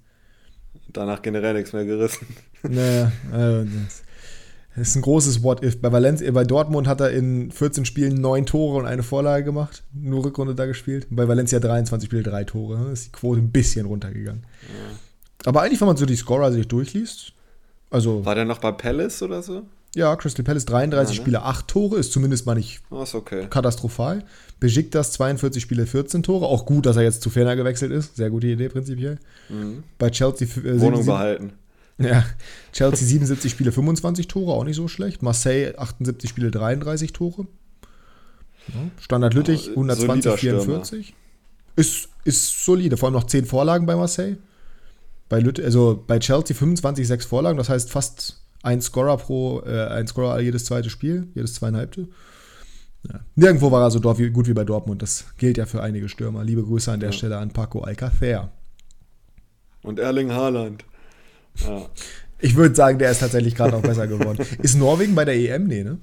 Danach generell nichts mehr gerissen. Naja, also das ist ein großes What-If. Bei, Valencia, bei Dortmund hat er in 14 Spielen 9 Tore und eine Vorlage gemacht. Nur Rückrunde da gespielt. Und bei Valencia 23 Spiele 3 Tore. Ist die Quote ein bisschen runtergegangen. Ja. Aber eigentlich, wenn man so die Scorer sich durchliest, also. War der noch bei Palace oder so? Ja, Crystal Palace 33 ja, ne? Spiele, 8 Tore, ist zumindest mal nicht oh, okay. katastrophal. Besiktas 42 Spiele, 14 Tore. Auch gut, dass er jetzt zu Ferner gewechselt ist. Sehr gute Idee prinzipiell. Mhm. Bei Chelsea. Äh, Wohnung behalten. Ja, Chelsea 77 Spiele, 25 Tore, auch nicht so schlecht. Marseille 78 Spiele, 33 Tore. Ja. Standard Lüttich 120, 44. Ist, ist solide, vor allem noch 10 Vorlagen bei Marseille. Bei, Lütt, also bei Chelsea 25, 6 Vorlagen, das heißt fast ein Scorer pro, äh, ein Scorer jedes zweite Spiel, jedes zweieinhalbte. Ja. Nirgendwo war er so gut wie bei Dortmund. Das gilt ja für einige Stürmer. Liebe Grüße an der ja. Stelle an Paco Alcacer. Und Erling Haaland. Ja. Ich würde sagen, der ist tatsächlich gerade noch besser geworden. Ist Norwegen bei der EM? Nee, ne?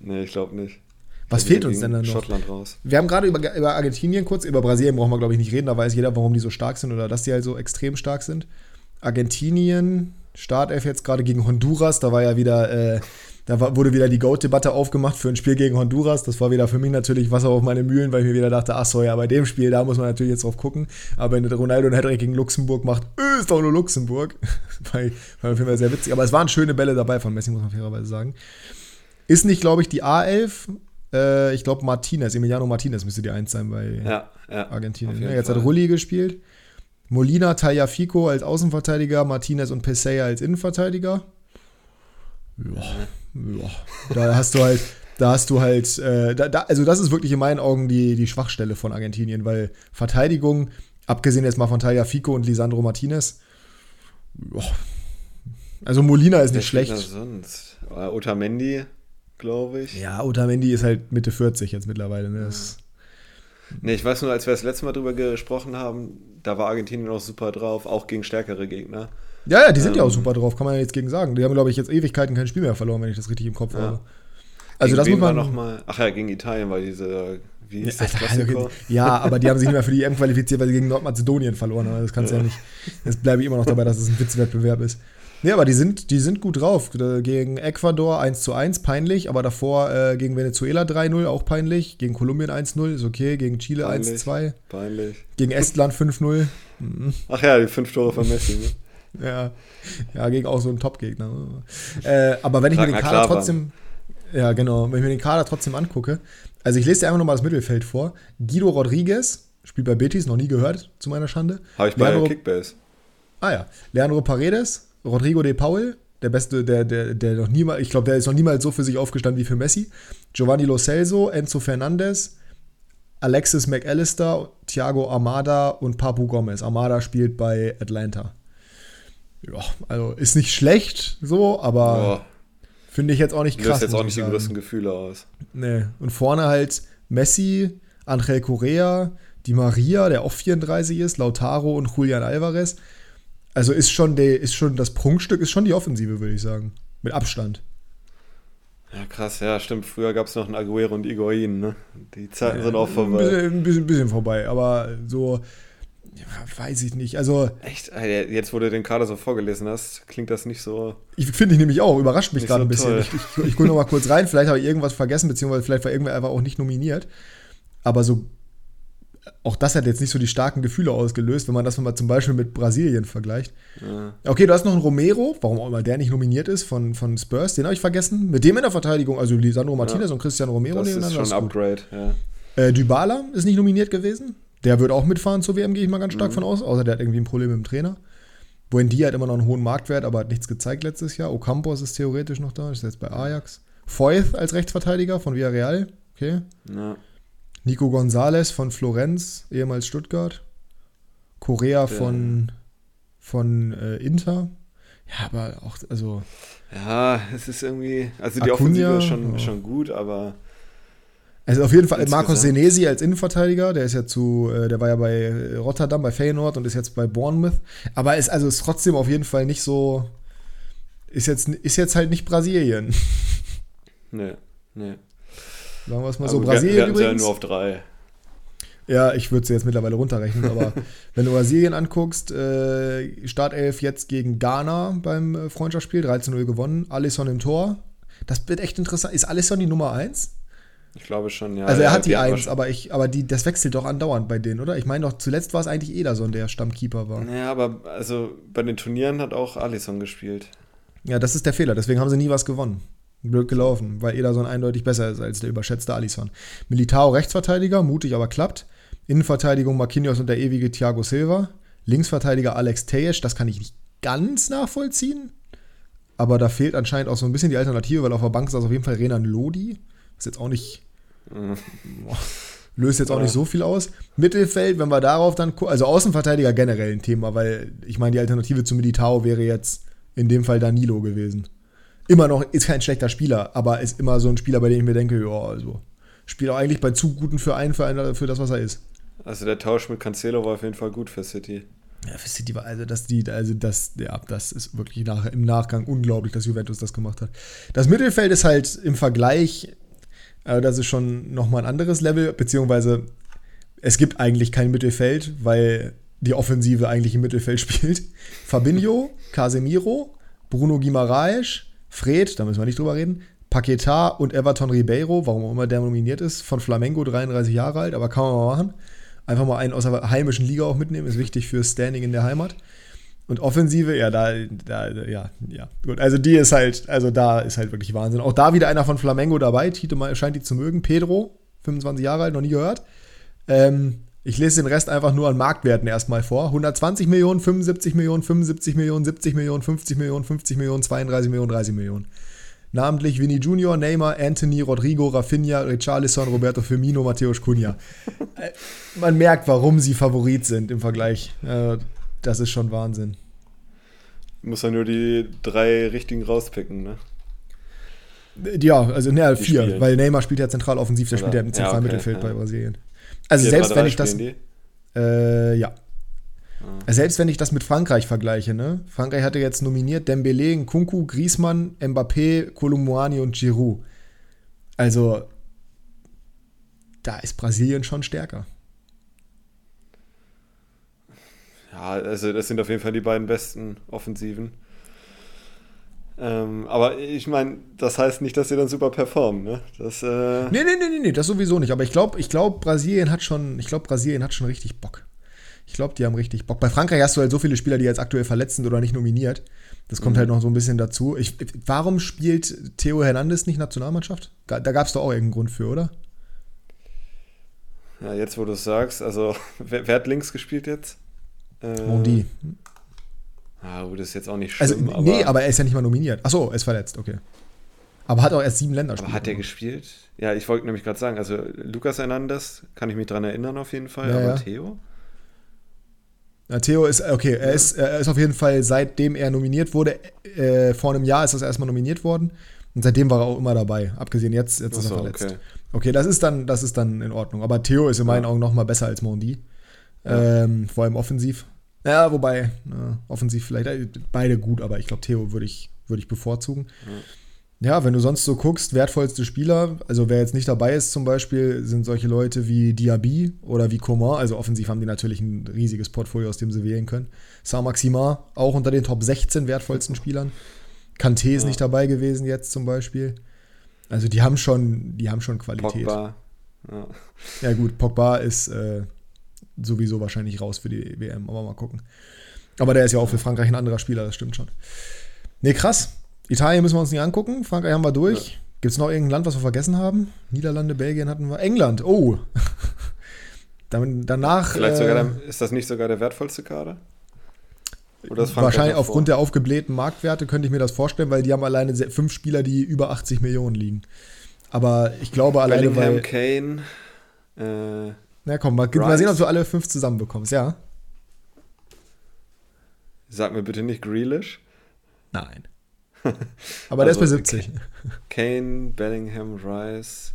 Nee, ich glaube nicht. Was fehlt uns denn dann noch? Schottland raus. Wir haben gerade über, über Argentinien kurz, über Brasilien brauchen wir, glaube ich, nicht reden. Da weiß jeder, warum die so stark sind oder dass die halt so extrem stark sind. Argentinien, Startelf jetzt gerade gegen Honduras, da war ja wieder, äh, da war, wurde wieder die Goat-Debatte aufgemacht für ein Spiel gegen Honduras. Das war wieder für mich natürlich Wasser auf meine Mühlen, weil ich mir wieder dachte, ach so, ja, bei dem Spiel, da muss man natürlich jetzt drauf gucken. Aber wenn Ronaldo einen Hattrick gegen Luxemburg macht, äh, ist doch nur Luxemburg. war, war auf jeden Fall sehr witzig. Aber es waren schöne Bälle dabei von Messi, muss man fairerweise sagen. Ist nicht, glaube ich, die A11. Äh, ich glaube, Martinez, Emiliano Martinez müsste die Eins sein bei ja, ja, Argentinien. Ja, jetzt hat Rulli gespielt. Molina, Tagliafico als Außenverteidiger, Martinez und Pesea als Innenverteidiger. Ja, ja. Da hast du halt, da hast du halt, äh, da, da, also das ist wirklich in meinen Augen die, die Schwachstelle von Argentinien, weil Verteidigung, abgesehen jetzt mal von Tagliafico und Lisandro Martinez, ja. also Molina ist nicht schlecht. Sonst? Äh, Otamendi, glaube ich. Ja, Otamendi ist halt Mitte 40 jetzt mittlerweile. Ne? Das, Nee, ich weiß nur, als wir das letzte Mal drüber gesprochen haben, da war Argentinien auch super drauf, auch gegen stärkere Gegner. Ja, ja, die sind ähm, ja auch ähm, super drauf, kann man ja jetzt gegen sagen. Die haben, glaube ich, jetzt Ewigkeiten kein Spiel mehr verloren, wenn ich das richtig im Kopf ja. habe. Also gegen das muss man noch mal. Ach ja, gegen Italien war diese wie ist das also, ja, aber die haben sich nicht mehr für die EM qualifiziert, weil sie gegen Nordmazedonien verloren haben. Das kannst du ja. ja nicht. Jetzt bleibe ich immer noch dabei, dass es ein Witzwettbewerb ist. Nee, aber die sind, die sind gut drauf. Gegen Ecuador 1 zu 1, peinlich, aber davor äh, gegen Venezuela 3-0, auch peinlich. Gegen Kolumbien 1-0, ist okay. Gegen Chile 1-2. Peinlich. Gegen Estland 5-0. Mhm. Ach ja, die fünf Tore von Messi, ne? ja. ja, gegen auch so einen Top-Gegner. Äh, aber wenn ich Ragnar mir den Kader Klavan. trotzdem. Ja, genau. Wenn ich mir den Kader trotzdem angucke. Also, ich lese dir einfach nochmal das Mittelfeld vor. Guido Rodriguez, spielt bei Betis, noch nie gehört, zu meiner Schande. Habe ich bei Leandro, Kickbase. Ah ja. Leandro Paredes, Rodrigo de Paul, der beste, der, der, der noch niemals, ich glaube, der ist noch niemals so für sich aufgestanden wie für Messi. Giovanni Lo Celso, Enzo Fernandez, Alexis McAllister, Thiago Armada und Papu Gomez. Armada spielt bei Atlanta. Ja, also ist nicht schlecht so, aber ja. finde ich jetzt auch nicht krass. Löst jetzt auch nicht die größten Gefühle aus. Nee. Und vorne halt Messi, Angel Correa, Di Maria, der auch 34 ist, Lautaro und Julian Alvarez. Also ist schon, der, ist schon das Prunkstück, ist schon die Offensive, würde ich sagen. Mit Abstand. Ja, krass, ja, stimmt. Früher gab es noch einen Aguero und Iguain, ne? Die Zeiten ja, sind auch vorbei. Ein bisschen, ein bisschen, bisschen vorbei, aber so. Ja, weiß ich nicht. Also. Echt? Jetzt, wo du den Kader so vorgelesen hast, klingt das nicht so. Ich finde ich nämlich auch, überrascht mich gerade so ein bisschen. Toll. Ich, ich, ich gucke noch mal kurz rein, vielleicht habe ich irgendwas vergessen, beziehungsweise vielleicht war irgendwer einfach auch nicht nominiert. Aber so auch das hat jetzt nicht so die starken Gefühle ausgelöst, wenn man das mal zum Beispiel mit Brasilien vergleicht. Ja. Okay, du hast noch einen Romero, warum auch immer der nicht nominiert ist, von, von Spurs, den habe ich vergessen. Mit dem in der Verteidigung, also Lisandro Martinez ja. und Cristiano Romero das nebeneinander. Das ist schon ein Upgrade, ja. Äh, Dybala ist nicht nominiert gewesen. Der wird auch mitfahren zur WM, gehe ich mal ganz stark mhm. von aus, außer der hat irgendwie ein Problem mit dem Trainer. Buendia hat immer noch einen hohen Marktwert, aber hat nichts gezeigt letztes Jahr. Ocampos ist theoretisch noch da, ist jetzt bei Ajax. Foyth als Rechtsverteidiger von Villarreal, okay. Ja. Nico Gonzalez von Florenz, ehemals Stuttgart. Korea von, von äh, Inter. Ja, aber auch, also. Ja, es ist irgendwie. Also die Acuna, Offensive ist schon, ja. schon gut, aber. Also auf jeden Fall Marcos Senesi als Innenverteidiger, der ist ja zu, äh, der war ja bei Rotterdam, bei Feyenoord und ist jetzt bei Bournemouth. Aber ist also ist trotzdem auf jeden Fall nicht so. Ist jetzt, ist jetzt halt nicht Brasilien. Nee, nee. Sagen wir es mal so. Aber Brasilien wir, wir übrigens. ja nur auf drei. Ja, ich würde sie jetzt mittlerweile runterrechnen, aber wenn du Brasilien anguckst, äh, Startelf jetzt gegen Ghana beim äh, Freundschaftsspiel, 13-0 gewonnen, Alisson im Tor. Das wird echt interessant. Ist Alisson die Nummer 1? Ich glaube schon, ja. Also er ja, hat die 1, aber, ich, aber die, das wechselt doch andauernd bei denen, oder? Ich meine doch, zuletzt war es eigentlich Ederson, der Stammkeeper war. Ja, aber also bei den Turnieren hat auch Alisson gespielt. Ja, das ist der Fehler, deswegen haben sie nie was gewonnen. Blöd gelaufen, weil Ederson eindeutig besser ist als der überschätzte Alisson. Militao Rechtsverteidiger, mutig, aber klappt. Innenverteidigung Marquinhos und der ewige Thiago Silva. Linksverteidiger Alex Tejes, das kann ich nicht ganz nachvollziehen. Aber da fehlt anscheinend auch so ein bisschen die Alternative, weil auf der Bank ist das auf jeden Fall Renan Lodi. Ist jetzt auch nicht. Mhm. Boah, löst jetzt auch nicht so viel aus. Mittelfeld, wenn wir darauf dann gucken, also Außenverteidiger generell ein Thema, weil ich meine, die Alternative zu Militao wäre jetzt in dem Fall Danilo gewesen immer noch, ist kein schlechter Spieler, aber ist immer so ein Spieler, bei dem ich mir denke, ja, also, spielt auch eigentlich bei zu guten Vereinen für, einen, für das, was er ist. Also der Tausch mit Cancelo war auf jeden Fall gut für City. Ja, für City war, also das, die, also das, ja, das ist wirklich nach, im Nachgang unglaublich, dass Juventus das gemacht hat. Das Mittelfeld ist halt im Vergleich, äh, das ist schon nochmal ein anderes Level, beziehungsweise es gibt eigentlich kein Mittelfeld, weil die Offensive eigentlich im Mittelfeld spielt. Fabinho, Casemiro, Bruno Guimaraes, Fred, da müssen wir nicht drüber reden, Paquetá und Everton Ribeiro, warum auch immer der nominiert ist, von Flamengo, 33 Jahre alt, aber kann man mal machen. Einfach mal einen aus der heimischen Liga auch mitnehmen, ist wichtig für Standing in der Heimat. Und Offensive, ja, da, da, ja, ja, gut. Also die ist halt, also da ist halt wirklich Wahnsinn. Auch da wieder einer von Flamengo dabei. Tito scheint die zu mögen. Pedro, 25 Jahre alt, noch nie gehört. Ähm, ich lese den Rest einfach nur an Marktwerten erstmal vor. 120 Millionen, 75 Millionen, 75 Millionen, 70 Millionen, 50 Millionen, 50 Millionen, 32 Millionen, 30 Millionen. Namentlich Vinny Junior, Neymar, Anthony, Rodrigo, Rafinha, Richarlison, Roberto Firmino, Matthäus Cunha. Äh, man merkt, warum sie Favorit sind im Vergleich. Das ist schon Wahnsinn. Muss ja nur die drei richtigen rauspicken, ne? Ja, also ne, vier, spielen. weil Neymar spielt ja zentral offensiv, der Oder? spielt ja im zentralen ja, okay, Mittelfeld ja. bei Brasilien. Also selbst wenn ich das. Äh, ja. Ah. Selbst wenn ich das mit Frankreich vergleiche, ne? Frankreich hatte jetzt nominiert Dembélé, Nkunku, Griezmann, Mbappé, Kolumwani und Giroud. Also, da ist Brasilien schon stärker. Ja, also das sind auf jeden Fall die beiden besten Offensiven. Ähm, aber ich meine, das heißt nicht, dass sie dann super performen, ne? Das, äh nee, nee, nee, nee, nee, das sowieso nicht. Aber ich glaube, ich glaube, Brasilien hat schon, ich glaube, Brasilien hat schon richtig Bock. Ich glaube, die haben richtig Bock. Bei Frankreich hast du halt so viele Spieler, die jetzt aktuell verletzt sind oder nicht nominiert. Das kommt mhm. halt noch so ein bisschen dazu. Ich, warum spielt Theo Hernandez nicht Nationalmannschaft? Da gab es doch auch irgendeinen Grund für, oder? Ja, jetzt wo du es sagst, also wer, wer, hat links gespielt jetzt? Äh, Mondi. Ah, gut, das ist jetzt auch nicht also, schlimm. Also, nee, aber er ist ja nicht mal nominiert. Achso, er ist verletzt, okay. Aber hat auch erst sieben Länderspiele. Aber hat er gespielt? Ja, ich wollte nämlich gerade sagen, also Lukas Hernandez, kann ich mich dran erinnern auf jeden Fall, ja, aber ja. Theo? Ja, Theo ist, okay, er, ja. ist, er ist auf jeden Fall, seitdem er nominiert wurde, äh, vor einem Jahr ist das erstmal nominiert worden. Und seitdem war er auch immer dabei. Abgesehen jetzt, jetzt ist er verletzt. Okay. okay, das ist dann, das ist dann in Ordnung. Aber Theo ist in meinen Augen noch mal besser als Mondi. Ähm, vor allem offensiv. Ja, wobei, na, offensiv vielleicht, äh, beide gut, aber ich glaube, Theo würde ich, würd ich bevorzugen. Ja, wenn du sonst so guckst, wertvollste Spieler, also wer jetzt nicht dabei ist zum Beispiel, sind solche Leute wie Diaby oder wie Coman. Also offensiv haben die natürlich ein riesiges Portfolio, aus dem sie wählen können. Saint-Maximin auch unter den Top 16 wertvollsten Spielern. Kanté ist ja. nicht dabei gewesen jetzt zum Beispiel. Also die haben schon, die haben schon Qualität. Pogba. Ja, ja gut, Pogba ist äh, sowieso wahrscheinlich raus für die WM, aber mal gucken. Aber der ist ja auch für Frankreich ein anderer Spieler, das stimmt schon. Nee, krass. Italien müssen wir uns nicht angucken. Frankreich haben wir durch. Ja. Gibt es noch irgendein Land, was wir vergessen haben? Niederlande, Belgien hatten wir. England, oh. Dann, danach. Vielleicht sogar der, äh, ist das nicht sogar der wertvollste Kader? wahrscheinlich aufgrund der aufgeblähten Marktwerte könnte ich mir das vorstellen, weil die haben alleine fünf Spieler, die über 80 Millionen liegen. Aber ich glaube alleine, Bellingham, weil. Kane. Äh, Na komm, mal, mal sehen, ob du alle fünf zusammenbekommst, ja? Sag mir bitte nicht Grealish. Nein. Aber also, der ist bei 70. Kane, Bellingham, Rice.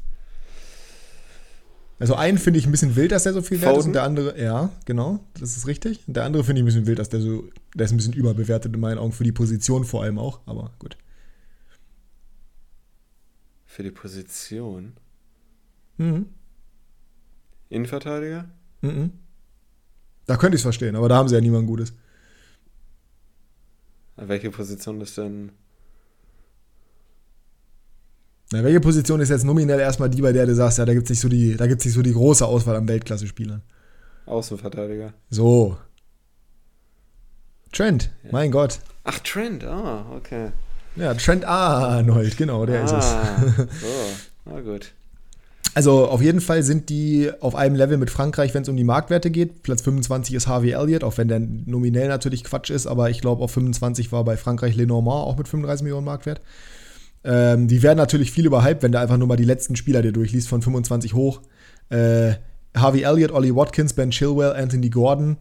Also einen finde ich ein bisschen wild, dass der so viel Foden. wert ist und der andere, ja, genau, das ist richtig. Und der andere finde ich ein bisschen wild, dass der so, der ist ein bisschen überbewertet in meinen Augen für die Position vor allem auch, aber gut. Für die Position? Mhm. Innenverteidiger? Mhm. Da könnte ich es verstehen, aber da haben sie ja niemand Gutes. Welche Position ist denn na, welche Position ist jetzt nominell erstmal die, bei der du sagst, ja, da gibt es nicht, so die, nicht so die große Auswahl an Weltklasse-Spielern? Außenverteidiger. So. Trent, ja. mein Gott. Ach, Trent, ah, okay. Ja, Trent Arnold, genau, der ah, ist es. so, na gut. Also auf jeden Fall sind die auf einem Level mit Frankreich, wenn es um die Marktwerte geht. Platz 25 ist Harvey Elliott, auch wenn der nominell natürlich Quatsch ist, aber ich glaube auf 25 war bei Frankreich Lenormand auch mit 35 Millionen Marktwert. Ähm, die werden natürlich viel überhyped, wenn du einfach nur mal die letzten Spieler dir durchliest, von 25 hoch. Äh, Harvey Elliott, Ollie Watkins, Ben Chilwell, Anthony Gordon.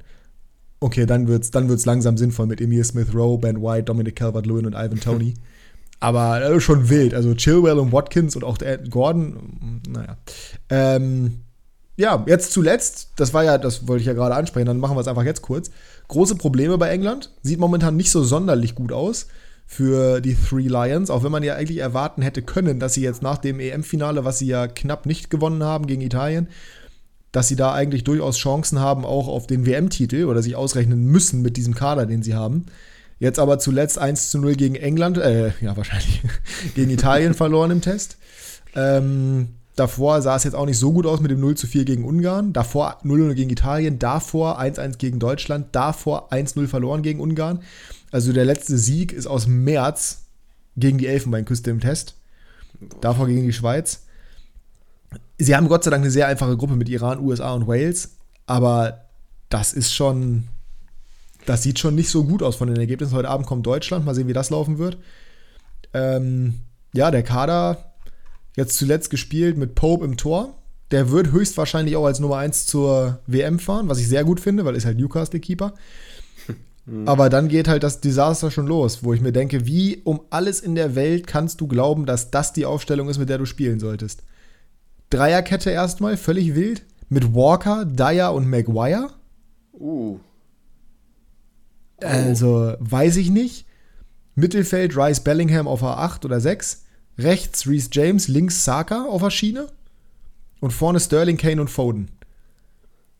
Okay, dann wird's, dann wird's langsam sinnvoll mit Emil Smith Rowe, Ben White, Dominic Calvert-Lewin und Ivan Tony. Aber äh, schon wild. Also Chilwell und Watkins und auch der Gordon, naja. Ähm, ja, jetzt zuletzt, das war ja, das wollte ich ja gerade ansprechen, dann machen wir es einfach jetzt kurz. Große Probleme bei England. Sieht momentan nicht so sonderlich gut aus für die Three Lions, auch wenn man ja eigentlich erwarten hätte können, dass sie jetzt nach dem EM-Finale, was sie ja knapp nicht gewonnen haben gegen Italien, dass sie da eigentlich durchaus Chancen haben, auch auf den WM-Titel oder sich ausrechnen müssen mit diesem Kader, den sie haben. Jetzt aber zuletzt 1 zu 0 gegen England, äh, ja, wahrscheinlich gegen Italien verloren im Test. Ähm, davor sah es jetzt auch nicht so gut aus mit dem 0 zu 4 gegen Ungarn. Davor 0-0 gegen Italien, davor 1-1 gegen Deutschland, davor 1-0 verloren gegen Ungarn. Also der letzte Sieg ist aus März gegen die Elfenbeinküste im Test. Davor gegen die Schweiz. Sie haben Gott sei Dank eine sehr einfache Gruppe mit Iran, USA und Wales, aber das ist schon, das sieht schon nicht so gut aus von den Ergebnissen. Heute Abend kommt Deutschland, mal sehen, wie das laufen wird. Ähm, ja, der Kader jetzt zuletzt gespielt mit Pope im Tor. Der wird höchstwahrscheinlich auch als Nummer 1 zur WM fahren, was ich sehr gut finde, weil er ist halt Newcastle-Keeper. Mhm. Aber dann geht halt das Desaster schon los, wo ich mir denke, wie um alles in der Welt kannst du glauben, dass das die Aufstellung ist, mit der du spielen solltest? Dreierkette erstmal, völlig wild. Mit Walker, Dyer und Maguire. Uh. Also, weiß ich nicht. Mittelfeld Rice Bellingham auf A8 oder 6. Rechts Reese James, links Saka auf der Schiene. Und vorne Sterling, Kane und Foden.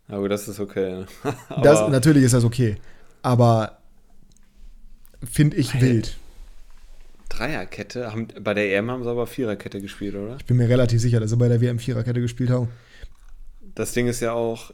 Aber das ist okay. das, natürlich ist das okay aber finde ich Weil wild. Dreierkette? Haben, bei der EM haben sie aber Viererkette gespielt, oder? Ich bin mir relativ sicher, dass sie bei der WM Viererkette gespielt haben. Das Ding ist ja auch,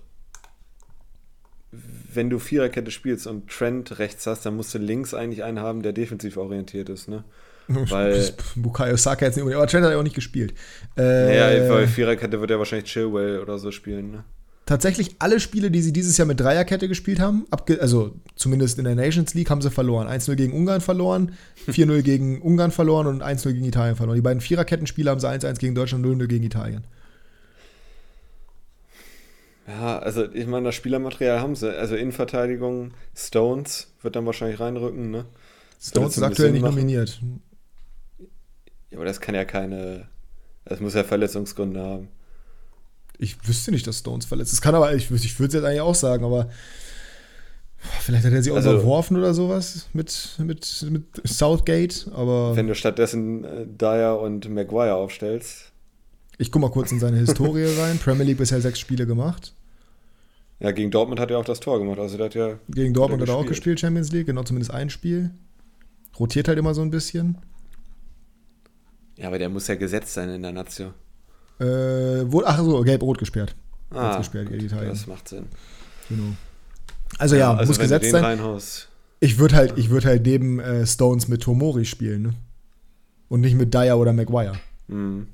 wenn du Viererkette spielst und Trent rechts hast, dann musst du links eigentlich einen haben, der defensiv orientiert ist, ne? Weil, Bukayo Saka jetzt nicht aber Trent hat ja auch nicht gespielt. Äh, naja, bei Viererkette wird er wahrscheinlich Chilwell oder so spielen, ne? tatsächlich alle Spiele, die sie dieses Jahr mit Dreierkette gespielt haben, also zumindest in der Nations League, haben sie verloren. 1-0 gegen Ungarn verloren, 4-0 gegen Ungarn verloren und 1-0 gegen Italien verloren. Die beiden Viererkettenspiele haben sie 1-1 gegen Deutschland, 0-0 gegen Italien. Ja, also ich meine, das Spielermaterial haben sie. Also Innenverteidigung, Stones wird dann wahrscheinlich reinrücken, ne? Stones ist aktuell nicht machen. nominiert. Ja, aber das kann ja keine. Das muss ja Verletzungsgründe haben. Ich wüsste nicht, dass Stones verletzt ist. Kann aber, ich, ich würde es jetzt eigentlich auch sagen, aber Vielleicht hat er sie also, unterworfen oder sowas mit, mit, mit Southgate, aber. Wenn du stattdessen äh, Dyer und Maguire aufstellst. Ich guck mal kurz in seine Historie rein. Premier League bisher sechs Spiele gemacht. Ja, gegen Dortmund hat er auch das Tor gemacht. Also der hat ja gegen Dortmund hat er auch gespielt, Champions League, genau zumindest ein Spiel. Rotiert halt immer so ein bisschen. Ja, aber der muss ja gesetzt sein in der Nation. Äh, wo, ach so, gelb-rot gesperrt. Ah, gesperrt gut, das macht Sinn. Genau. Also ja, ja also muss gesetzt sein. Reinhaust. Ich würde halt, ich würd halt neben äh, Stones mit Tomori spielen, ne? Und nicht mit Dyer oder Maguire. Mhm.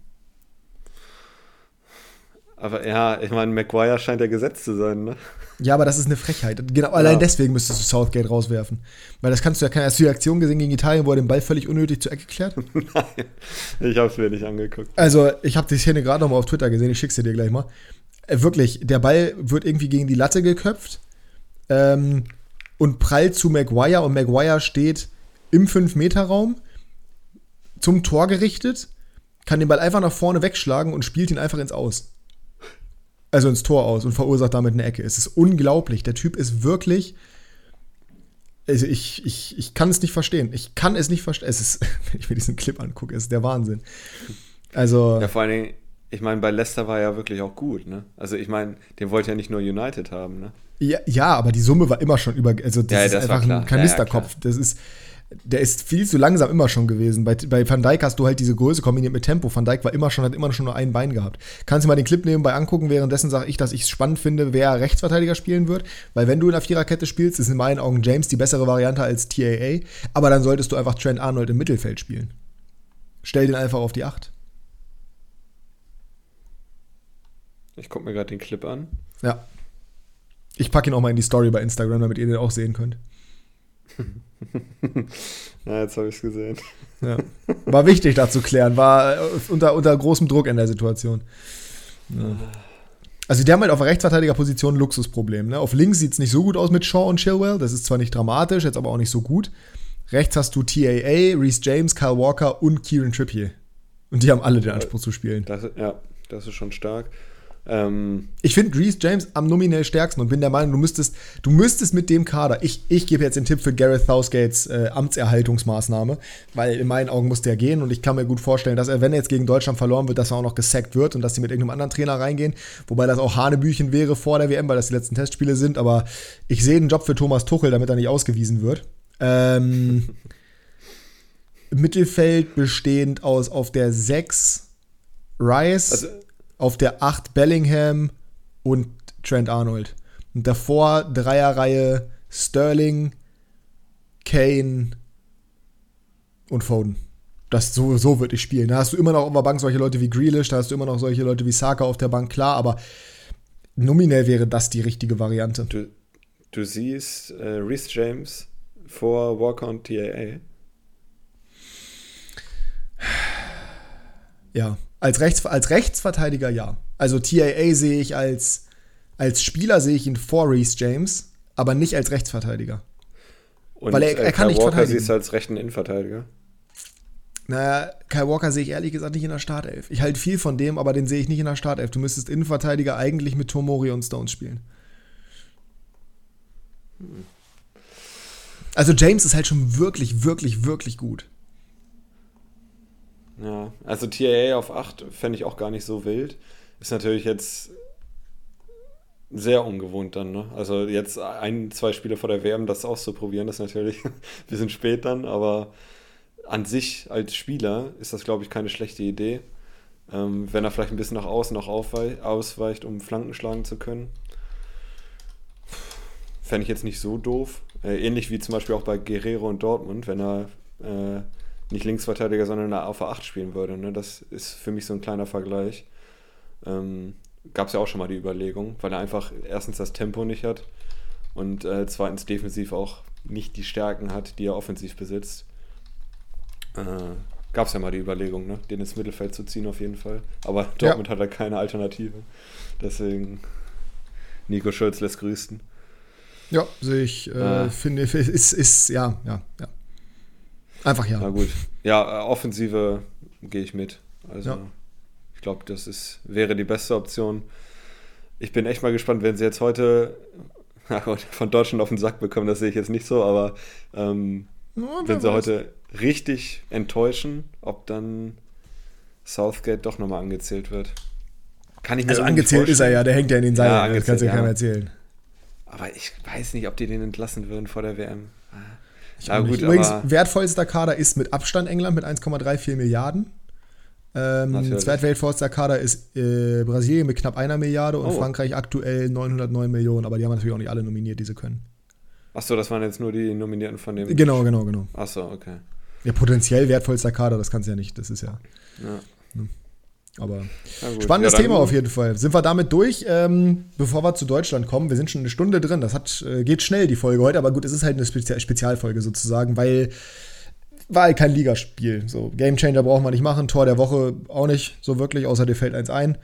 Aber ja, ich meine, Maguire scheint ja gesetzt zu sein, ne? Ja, aber das ist eine Frechheit. Genau, ja. allein deswegen müsstest du Southgate rauswerfen. Weil das kannst du ja keine. Hast du die Aktion gesehen gegen Italien, wo er den Ball völlig unnötig zur Ecke klärt? Nein, ich hab's mir nicht angeguckt. Also, ich habe die Szene gerade noch mal auf Twitter gesehen, ich schick's dir gleich mal. Äh, wirklich, der Ball wird irgendwie gegen die Latte geköpft ähm, und prallt zu Maguire und Maguire steht im 5-Meter-Raum zum Tor gerichtet, kann den Ball einfach nach vorne wegschlagen und spielt ihn einfach ins Aus also ins Tor aus und verursacht damit eine Ecke. Es ist unglaublich. Der Typ ist wirklich. Also ich, ich, ich kann es nicht verstehen. Ich kann es nicht verstehen. Es ist, wenn ich mir diesen Clip angucke, ist der Wahnsinn. Also. Ja, vor allen Dingen, ich meine, bei Leicester war er ja wirklich auch gut, ne? Also ich meine, den wollte ja nicht nur United haben, ne? Ja, ja, aber die Summe war immer schon über. Also das, ja, das ist einfach ein Kanisterkopf. Ja, das ist der ist viel zu langsam immer schon gewesen. Bei, bei Van Dijk hast du halt diese Größe kombiniert mit Tempo. Van Dijk war immer schon, hat immer schon nur ein Bein gehabt. Kannst du mal den Clip nebenbei angucken, währenddessen sage ich, dass ich es spannend finde, wer Rechtsverteidiger spielen wird. Weil wenn du in der Viererkette spielst, ist in meinen Augen James die bessere Variante als TAA. Aber dann solltest du einfach Trent Arnold im Mittelfeld spielen. Stell den einfach auf die Acht. Ich gucke mir gerade den Clip an. Ja. Ich packe ihn auch mal in die Story bei Instagram, damit ihr den auch sehen könnt. Na, jetzt habe ich es gesehen. Ja. War wichtig, da zu klären. War äh, unter, unter großem Druck in der Situation. Ja. Also, die haben halt auf der Rechtsverteidigerposition ein Luxusproblem. Ne? Auf links sieht es nicht so gut aus mit Shaw und Chilwell. Das ist zwar nicht dramatisch, jetzt aber auch nicht so gut. Rechts hast du TAA, Reese James, Kyle Walker und Kieran Trippier. Und die haben alle den Anspruch zu spielen. Das, ja, das ist schon stark. Ähm, ich finde Reese James am nominell stärksten und bin der Meinung, du müsstest, du müsstest mit dem Kader, ich, ich gebe jetzt den Tipp für Gareth Southgates äh, Amtserhaltungsmaßnahme, weil in meinen Augen muss der gehen und ich kann mir gut vorstellen, dass er, wenn er jetzt gegen Deutschland verloren wird, dass er auch noch gesackt wird und dass sie mit irgendeinem anderen Trainer reingehen, wobei das auch Hanebüchen wäre vor der WM, weil das die letzten Testspiele sind, aber ich sehe einen Job für Thomas Tuchel, damit er nicht ausgewiesen wird. Ähm, Mittelfeld bestehend aus auf der 6 Rice. Also auf der 8 Bellingham und Trent Arnold. Und davor Dreierreihe Sterling, Kane und Foden. Das, so, so würde ich spielen. Da hast du immer noch auf der Bank solche Leute wie Grealish, da hast du immer noch solche Leute wie Saka auf der Bank, klar, aber nominell wäre das die richtige Variante. Du, du siehst äh, Reese James vor Walker und TAA. Ja, als, Rechts, als Rechtsverteidiger ja. Also TAA sehe ich als, als Spieler sehe ich ihn vor Reese James, aber nicht als Rechtsverteidiger. Und Weil er, er kann Kyle nicht Walker verteidigen. siehst du als rechten Innenverteidiger? Naja, Kai Walker sehe ich ehrlich gesagt nicht in der Startelf. Ich halte viel von dem, aber den sehe ich nicht in der Startelf. Du müsstest Innenverteidiger eigentlich mit Tomori und Stones spielen. Also James ist halt schon wirklich, wirklich, wirklich gut. Ja, also TAA auf 8 fände ich auch gar nicht so wild. Ist natürlich jetzt sehr ungewohnt dann, ne? Also jetzt ein, zwei Spiele vor der WM das auszuprobieren, das ist natürlich ein bisschen spät dann, aber an sich als Spieler ist das, glaube ich, keine schlechte Idee. Ähm, wenn er vielleicht ein bisschen nach außen noch ausweicht, um Flanken schlagen zu können. Fände ich jetzt nicht so doof. Äh, ähnlich wie zum Beispiel auch bei Guerrero und Dortmund, wenn er äh, nicht Linksverteidiger, sondern auf der 8 spielen würde. Ne? Das ist für mich so ein kleiner Vergleich. Ähm, Gab es ja auch schon mal die Überlegung, weil er einfach erstens das Tempo nicht hat und äh, zweitens defensiv auch nicht die Stärken hat, die er offensiv besitzt. Äh, Gab es ja mal die Überlegung, ne? den ins Mittelfeld zu ziehen auf jeden Fall. Aber Dortmund ja. hat er keine Alternative. Deswegen Nico Schulz lässt grüßen. Ja, sehe ich, äh, äh. finde, ist, ist, ja, ja, ja. Einfach ja. Na gut. Ja, äh, Offensive gehe ich mit. Also ja. ich glaube, das ist, wäre die beste Option. Ich bin echt mal gespannt, wenn sie jetzt heute von Deutschland auf den Sack bekommen, das sehe ich jetzt nicht so, aber ähm, ja, wenn sie weiß. heute richtig enttäuschen, ob dann Southgate doch nochmal angezählt wird. Kann ich mir Also angezählt ist er ja, der hängt ja in den Seilen, ja, das kannst du ja keinem erzählen. Aber ich weiß nicht, ob die den entlassen würden vor der WM. Ja, gut, Übrigens, wertvollster Kader ist mit Abstand England mit 1,34 Milliarden. Ähm, zweitwertvollster Kader ist äh, Brasilien mit knapp einer Milliarde und oh. Frankreich aktuell 909 Millionen, aber die haben natürlich auch nicht alle nominiert, die sie können. Achso, das waren jetzt nur die Nominierten von dem. Genau, genau, genau. Achso, okay. Ja, potenziell wertvollster Kader, das kannst du ja nicht, das ist ja. ja. Ne? Aber spannendes ja, Thema auf jeden Fall. Sind wir damit durch? Ähm, bevor wir zu Deutschland kommen, wir sind schon eine Stunde drin. Das hat, äh, geht schnell, die Folge heute, aber gut, es ist halt eine Spezi Spezialfolge sozusagen, weil war halt kein Ligaspiel. So, Gamechanger brauchen wir nicht machen, Tor der Woche auch nicht so wirklich, außer dir fällt eins ein.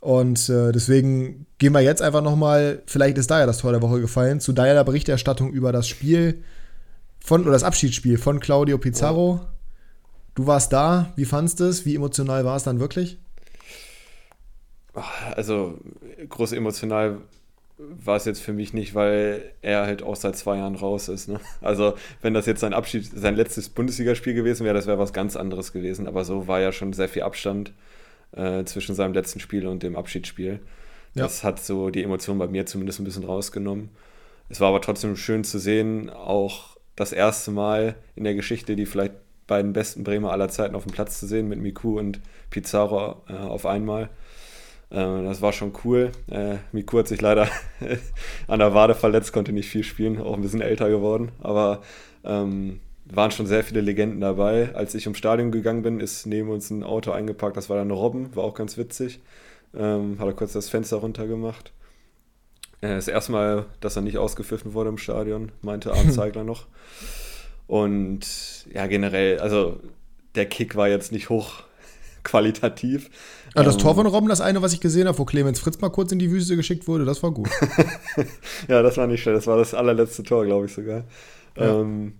Und äh, deswegen gehen wir jetzt einfach nochmal, vielleicht ist da ja das Tor der Woche gefallen, zu deiner Berichterstattung über das Spiel von, oder das Abschiedsspiel von Claudio Pizarro. Oh. Du warst da, wie fandest du es? Wie emotional war es dann wirklich? Also groß emotional war es jetzt für mich nicht, weil er halt auch seit zwei Jahren raus ist. Ne? Also wenn das jetzt sein Abschied, sein letztes Bundesligaspiel gewesen wäre, das wäre was ganz anderes gewesen. Aber so war ja schon sehr viel Abstand äh, zwischen seinem letzten Spiel und dem Abschiedsspiel. Ja. Das hat so die Emotionen bei mir zumindest ein bisschen rausgenommen. Es war aber trotzdem schön zu sehen, auch das erste Mal in der Geschichte die vielleicht beiden besten Bremer aller Zeiten auf dem Platz zu sehen, mit Miku und Pizarro äh, auf einmal. Äh, das war schon cool. Äh, Miku hat sich leider an der Wade verletzt, konnte nicht viel spielen, auch ein bisschen älter geworden. Aber ähm, waren schon sehr viele Legenden dabei. Als ich ums Stadion gegangen bin, ist neben uns ein Auto eingepackt. Das war dann Robben, war auch ganz witzig. Ähm, hat er kurz das Fenster runtergemacht. Äh, das erste Mal, dass er nicht ausgepfiffen wurde im Stadion, meinte Arndt Zeigler noch. Und ja, generell, also der Kick war jetzt nicht hoch qualitativ. Ja, das ähm, Tor von Robben, das eine, was ich gesehen habe, wo Clemens Fritz mal kurz in die Wüste geschickt wurde, das war gut. ja, das war nicht schlecht. Das war das allerletzte Tor, glaube ich sogar. Ja. Ähm,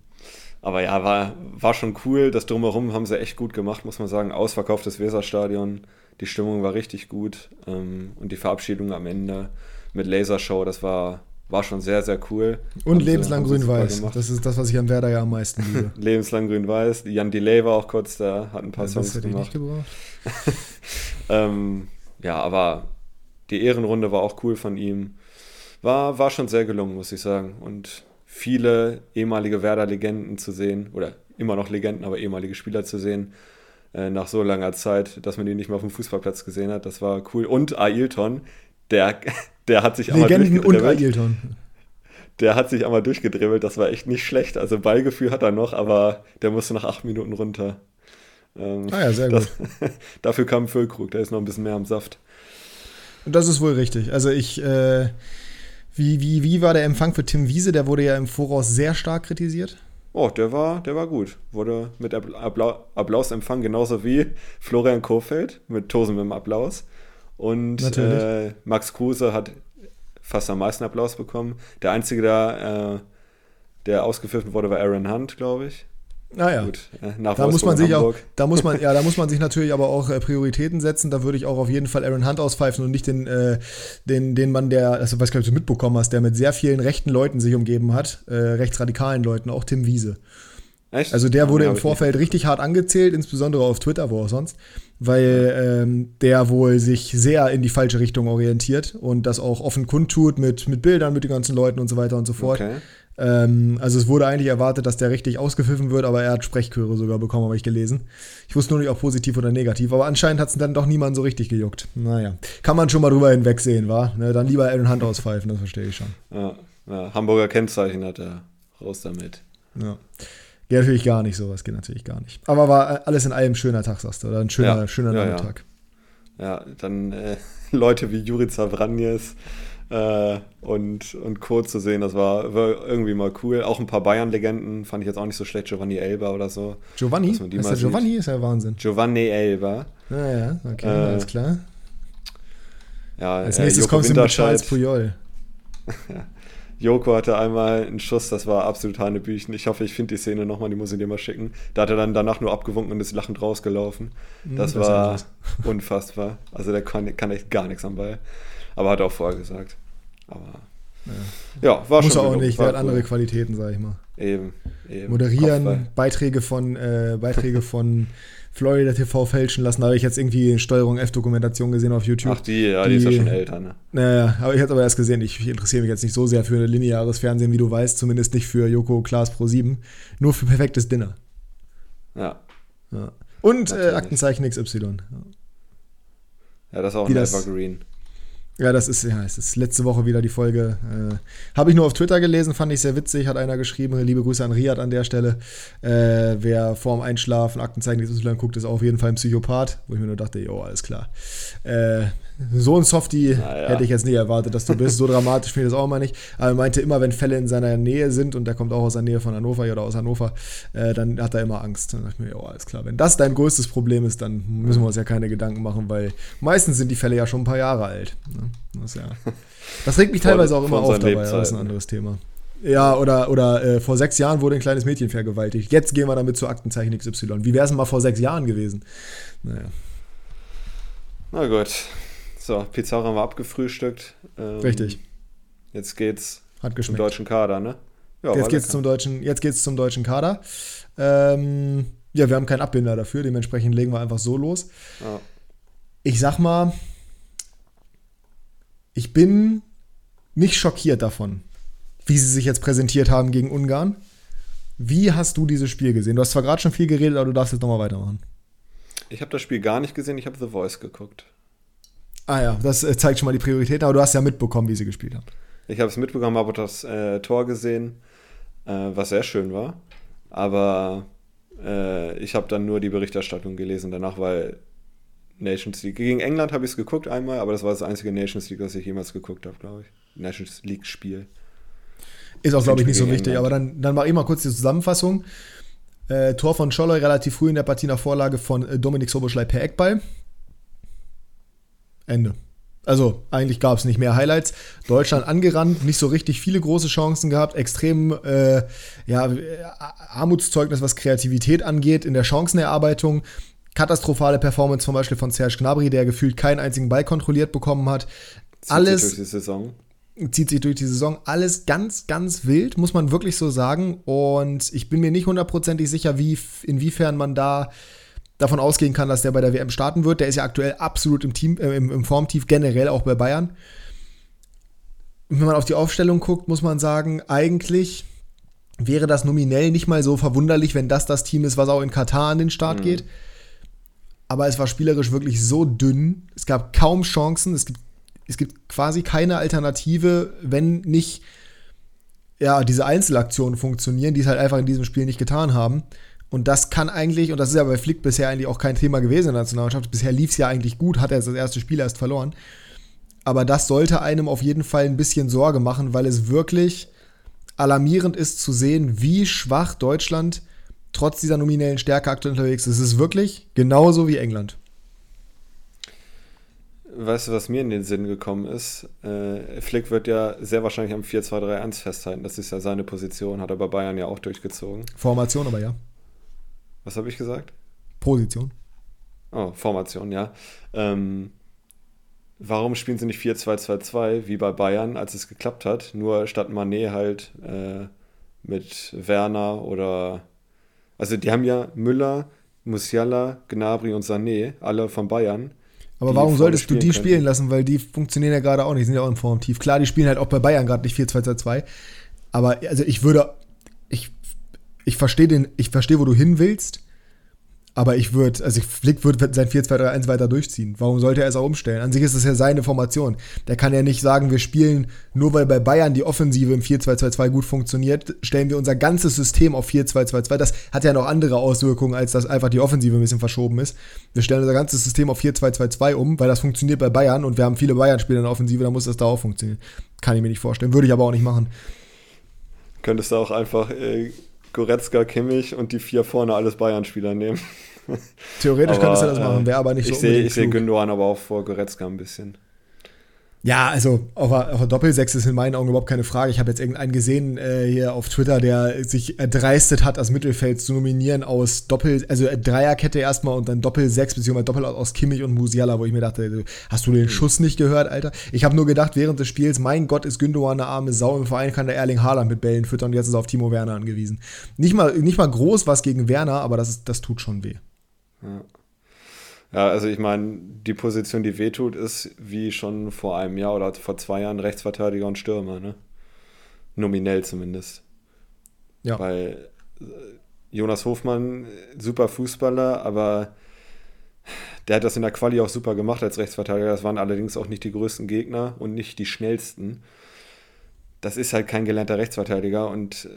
aber ja, war, war schon cool. Das Drumherum haben sie echt gut gemacht, muss man sagen. Ausverkauftes Weserstadion. Die Stimmung war richtig gut. Ähm, und die Verabschiedung am Ende mit Lasershow, das war, war schon sehr, sehr cool. Und lebenslang grün-weiß. Das ist das, was ich an Werder ja am meisten liebe. lebenslang grün-weiß. Jan Delay war auch kurz da, hat ein paar ja, Songs das gemacht. Ich nicht ähm, ja, aber die Ehrenrunde war auch cool von ihm. War, war schon sehr gelungen, muss ich sagen. Und viele ehemalige Werder-Legenden zu sehen, oder immer noch Legenden, aber ehemalige Spieler zu sehen, äh, nach so langer Zeit, dass man die nicht mehr auf dem Fußballplatz gesehen hat. Das war cool. Und Ailton, der, der hat sich einmal durchgedribbelt. und Ailton. Der hat sich einmal durchgedribbelt, das war echt nicht schlecht. Also Ballgefühl hat er noch, aber der musste nach acht Minuten runter. Ähm, ah ja, sehr das, gut. dafür kam Füllkrug, der ist noch ein bisschen mehr am Saft. Und das ist wohl richtig. Also ich, äh, wie, wie, wie war der Empfang für Tim Wiese? Der wurde ja im Voraus sehr stark kritisiert. Oh, der war, der war gut. Wurde mit Appla Applaus empfangen, genauso wie Florian Kofeld mit tosendem Applaus. Und äh, Max Kruse hat fast am meisten Applaus bekommen. Der einzige, der, äh, der ausgepfiffen wurde, war Aaron Hunt, glaube ich. Naja, Gut, äh, nach da muss man sich auch, da muss man, ja, da muss man sich natürlich aber auch äh, Prioritäten setzen. Da würde ich auch auf jeden Fall Aaron Hunt auspfeifen und nicht den, äh, den, den Mann, der, also was glaube du mitbekommen hast, der mit sehr vielen rechten Leuten sich umgeben hat, äh, rechtsradikalen Leuten, auch Tim Wiese. Echt? Also der wurde ja, im Vorfeld richtig hart angezählt, insbesondere auf Twitter, wo auch sonst, weil ähm, der wohl sich sehr in die falsche Richtung orientiert und das auch offen kundtut mit, mit Bildern mit den ganzen Leuten und so weiter und so fort. Okay. Ähm, also es wurde eigentlich erwartet, dass der richtig ausgepfiffen wird, aber er hat Sprechchöre sogar bekommen, habe ich gelesen. Ich wusste nur nicht, ob positiv oder negativ, aber anscheinend hat es dann doch niemand so richtig gejuckt. Naja, kann man schon mal drüber hinwegsehen, wa? Ne, dann lieber Aaron Hand auspfeifen, das verstehe ich schon. Ja, ja, Hamburger Kennzeichen hat er. Raus damit. Ja. Geht natürlich gar nicht, sowas geht natürlich gar nicht. Aber war alles in allem ein schöner Tag, sagst du, oder ein schöner, ja, schöner ja, Nachmittag. Ja. ja, dann äh, Leute wie Jurica Vranjes, äh, und, und Co. zu sehen. Das war, war, irgendwie mal cool. Auch ein paar Bayern-Legenden fand ich jetzt auch nicht so schlecht. Giovanni Elba oder so. Giovanni? Ist der Giovanni ist ja Wahnsinn. Giovanni Elba. Naja, okay, äh, alles klar. Ja, als äh, nächstes Joko kommst du mit Charles Puyol. Joko hatte einmal einen Schuss, das war absolut Hanebüchen. Ich hoffe, ich finde die Szene nochmal, die muss ich dir mal schicken. Da hat er dann danach nur abgewunken und ist lachend rausgelaufen. Hm, das, das war unfassbar. Also der kann, kann echt gar nichts am Ball. Aber hat er auch vorher gesagt. Aber Ja, ja war Muss schon er auch nicht, der hat andere. Qualitäten, sag ich mal. Eben, eben. Moderieren, Kopfball. Beiträge von, äh, Beiträge von Florida TV fälschen lassen. Da habe ich jetzt irgendwie Steuerung F-Dokumentation gesehen auf YouTube. Ach, die, ja, die, ist ja Die- schon älter, ne? Naja, aber ich habe aber erst gesehen, ich, ich interessiere mich jetzt nicht so sehr für lineares Fernsehen, wie du weißt, zumindest nicht für Joko Klaas Pro 7, nur für perfektes Dinner. Ja. Ja. Und äh. Aktenzeichen XY. Ja. Das ist auch Wie ein das- Evergreen. Ja, das ist, ja, es ist letzte Woche wieder die Folge. Äh, Habe ich nur auf Twitter gelesen, fand ich sehr witzig, hat einer geschrieben. Liebe Grüße an Riyad an der Stelle. Äh, wer vorm Einschlafen Aktenzeichen XY guckt, ist auf jeden Fall ein Psychopath. Wo ich mir nur dachte, jo, alles klar. Äh, so ein Softie Naja. hätte ich jetzt nie erwartet, dass du bist. So dramatisch finde ich das auch mal nicht. Aber er meinte immer, wenn Fälle in seiner Nähe sind, und der kommt auch aus der Nähe von Hannover oder aus Hannover, äh, dann hat er immer Angst. Dann dachte ich mir, jo, alles klar. Wenn das dein größtes Problem ist, dann müssen wir uns ja keine Gedanken machen, weil meistens sind die Fälle ja schon ein paar Jahre alt. Ne? Das, ja, das regt mich teilweise auch immer auf dabei, aber das ist ein anderes Thema. Ja, oder, oder äh, vor sechs Jahren wurde ein kleines Mädchen vergewaltigt. Jetzt gehen wir damit zu Aktenzeichen XY. Wie wäre es denn mal vor sechs Jahren gewesen? Naja, Na gut. So, Pizarro haben wir abgefrühstückt. Ähm, richtig. Jetzt geht's Hat zum deutschen Kader, ne? Ja, jetzt geht's lecker. zum deutschen, jetzt geht's zum deutschen Kader. Ähm, ja, wir haben keinen Abbinder dafür, dementsprechend legen wir einfach so los. Ja. Ich sag mal, ich bin nicht schockiert davon, wie sie sich jetzt präsentiert haben gegen Ungarn. Wie hast du dieses Spiel gesehen? Du hast zwar gerade schon viel geredet, aber du darfst jetzt nochmal weitermachen. Ich habe das Spiel gar nicht gesehen, ich habe The Voice geguckt. Ah ja, das äh, zeigt schon mal die Priorität, aber du hast ja mitbekommen, wie sie gespielt haben. Ich habe es mitbekommen, habe das äh, Tor gesehen, äh, was sehr schön war. Aber äh, ich habe dann nur die Berichterstattung gelesen danach, weil Nations League. Gegen England habe ich es geguckt einmal, aber das war das einzige Nations League, was ich jemals geguckt habe, glaube ich. Nations League-Spiel. Ist auch, glaube ich, nicht so wichtig, England. aber dann, dann mache ich mal kurz die Zusammenfassung. Äh, Tor von Scholloy relativ früh in der Partie nach Vorlage von äh, Dominik Soboschlei per Eckball. Ende. Also eigentlich gab es nicht mehr Highlights. Deutschland angerannt, nicht so richtig viele große Chancen gehabt, extrem äh, ja, äh, Armutszeugnis, was Kreativität angeht in der Chancenerarbeitung. Katastrophale Performance zum Beispiel von Serge Gnabry, der gefühlt keinen einzigen Ball kontrolliert bekommen hat. Zieht Alles sich durch die Saison. zieht sich durch die Saison. Alles ganz, ganz wild, muss man wirklich so sagen. Und ich bin mir nicht hundertprozentig sicher, wie, inwiefern man da davon ausgehen kann, dass der bei der WM starten wird. Der ist ja aktuell absolut im, Team, äh, im, im Formtief, generell auch bei Bayern. Wenn man auf die Aufstellung guckt, muss man sagen, eigentlich wäre das nominell nicht mal so verwunderlich, wenn das das Team ist, was auch in Katar an den Start geht. Aber es war spielerisch wirklich so dünn. Es gab kaum Chancen. Es gibt, es gibt quasi keine Alternative, wenn nicht ja, diese Einzelaktionen funktionieren, die es halt einfach in diesem Spiel nicht getan haben. Und das kann eigentlich, und das ist ja bei Flick bisher eigentlich auch kein Thema gewesen in der Nationalmannschaft, bisher lief es ja eigentlich gut, hat er das erste Spiel erst verloren. Aber das sollte einem auf jeden Fall ein bisschen Sorge machen, weil es wirklich alarmierend ist zu sehen, wie schwach Deutschland trotz dieser nominellen Stärke aktuell unterwegs ist. Es ist wirklich genauso wie England. Weißt du, was mir in den Sinn gekommen ist? Äh, Flick wird ja sehr wahrscheinlich am 4-2-3-1 festhalten. Das ist ja seine Position, hat er bei Bayern ja auch durchgezogen. Formation aber ja. Was habe ich gesagt? Position. Oh, Formation, ja. Ähm, warum spielen sie nicht 4-2-2-2 wie bei Bayern, als es geklappt hat? Nur statt Manet halt äh, mit Werner oder. Also, die haben ja Müller, Musiala, Gnabry und Sané, alle von Bayern. Aber warum solltest du die könnten. spielen lassen? Weil die funktionieren ja gerade auch nicht, sind ja auch im Formtief. Klar, die spielen halt auch bei Bayern gerade nicht 4-2-2-2. Aber also ich würde, ich, ich verstehe den, ich verstehe, wo du hin willst. Aber ich würde, also Flick würde sein 4-2-3-1 weiter durchziehen. Warum sollte er es auch umstellen? An sich ist es ja seine Formation. Der kann ja nicht sagen, wir spielen, nur weil bei Bayern die Offensive im 4-2-2-2 gut funktioniert, stellen wir unser ganzes System auf 4-2-2-2. Das hat ja noch andere Auswirkungen, als dass einfach die Offensive ein bisschen verschoben ist. Wir stellen unser ganzes System auf 4-2-2-2 um, weil das funktioniert bei Bayern und wir haben viele Bayern-Spieler in der Offensive, dann muss das da auch funktionieren. Kann ich mir nicht vorstellen. Würde ich aber auch nicht machen. Könntest du auch einfach äh, Goretzka, Kimmich und die vier vorne alles Bayern-Spieler nehmen. Theoretisch Aber, könntest du das machen, wäre aber nicht ich so sehe unbedingt ich sehe. Gündogan aber auch vor Goretzka ein bisschen. Ja, also auf der, auf der Doppelsechs ist in meinen Augen überhaupt keine Frage. Ich habe jetzt irgendeinen gesehen äh, hier auf Twitter, der sich erdreistet hat, das Mittelfeld zu nominieren aus Doppel, also Dreierkette erstmal und dann Doppelsechs, beziehungsweise Doppel aus Kimmich und Musiala, wo ich mir dachte, hast du den mhm. Schuss nicht gehört, Alter? Ich habe nur gedacht während des Spiels, mein Gott, ist Gündogan eine arme Sau. Im Verein kann der Erling Haaland mit Bällen füttern und jetzt ist er auf Timo Werner angewiesen. Nicht mal, nicht mal groß was gegen Werner, aber das, ist, das tut schon weh. Ja. Ja, also ich meine, die Position, die wehtut, ist wie schon vor einem Jahr oder vor zwei Jahren Rechtsverteidiger und Stürmer, ne? Nominell zumindest. Ja. Weil äh, Jonas Hofmann, super Fußballer, aber der hat das in der Quali auch super gemacht als Rechtsverteidiger. Das waren allerdings auch nicht die größten Gegner und nicht die schnellsten. Das ist halt kein gelernter Rechtsverteidiger und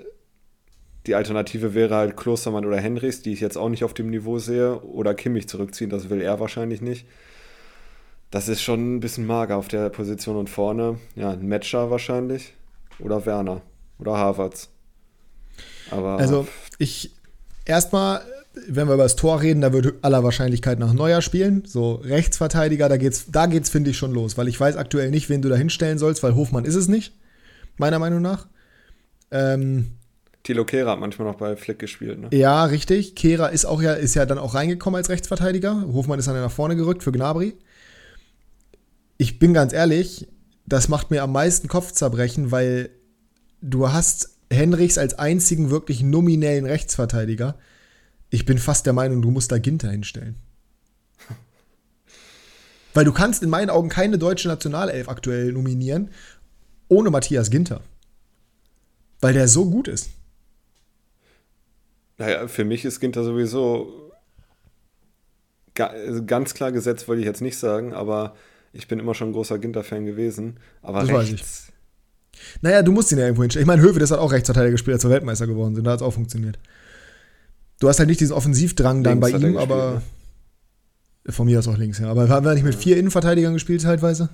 die Alternative wäre halt Klostermann oder Henrichs, die ich jetzt auch nicht auf dem Niveau sehe, oder Kimmich zurückziehen, das will er wahrscheinlich nicht. Das ist schon ein bisschen mager auf der Position und vorne. Ja, ein Matcher wahrscheinlich. Oder Werner. Oder Havertz. Aber. Also, ich. Erstmal, wenn wir über das Tor reden, da würde aller Wahrscheinlichkeit nach Neuer spielen. So Rechtsverteidiger, da geht's, da geht's, finde ich, schon los. Weil ich weiß aktuell nicht, wen du da hinstellen sollst, weil Hofmann ist es nicht. Meiner Meinung nach. Ähm, Tilo Kehrer hat manchmal noch bei Flick gespielt, ne? Ja, richtig. Kehrer ist auch ja, ist ja dann auch reingekommen als Rechtsverteidiger. Hofmann ist dann nach vorne gerückt für Gnabry. Ich bin ganz ehrlich, das macht mir am meisten Kopfzerbrechen, weil du hast Henrichs als einzigen wirklich nominellen Rechtsverteidiger. Ich bin fast der Meinung, du musst da Ginter hinstellen. Weil du kannst in meinen Augen keine deutsche Nationalelf aktuell nominieren ohne Matthias Ginter. Weil der so gut ist. Naja, für mich ist Ginter sowieso also ganz klar gesetzt, wollte ich jetzt nicht sagen, aber ich bin immer schon ein großer Ginter-Fan gewesen. Aber das rechts. Weiß ich. Naja, du musst ihn ja irgendwo hinstellen. Ich meine, Höwe, das hat auch Rechtsverteidiger gespielt, als wir Weltmeister geworden sind. Da hat es auch funktioniert. Du hast halt nicht diesen Offensivdrang dann links bei ihm, aber. Ne? Von mir aus auch links, ja. Aber haben wir nicht mit vier Innenverteidigern gespielt, teilweise?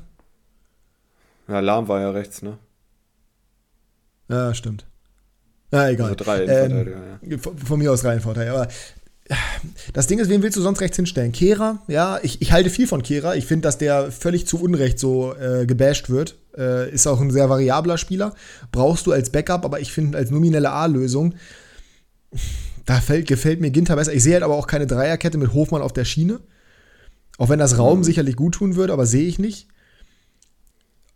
Ja, Lahm war ja rechts, ne? Ja, stimmt. Ja, egal. Also drei ähm, ja. von, von, mir aus Reihenvorteil. Aber das Ding ist, wen willst du sonst rechts hinstellen? Kehra, ja, ich, ich halte viel von Kehra. Ich finde, dass der völlig zu Unrecht so äh, gebasht wird. Äh, ist auch ein sehr variabler Spieler. Brauchst du als Backup, aber ich finde als nominelle A-Lösung, da fällt, gefällt mir Ginter besser. Ich sehe halt aber auch keine Dreierkette mit Hofmann auf der Schiene. Auch wenn das Raum mhm. sicherlich gut tun würde, aber sehe ich nicht.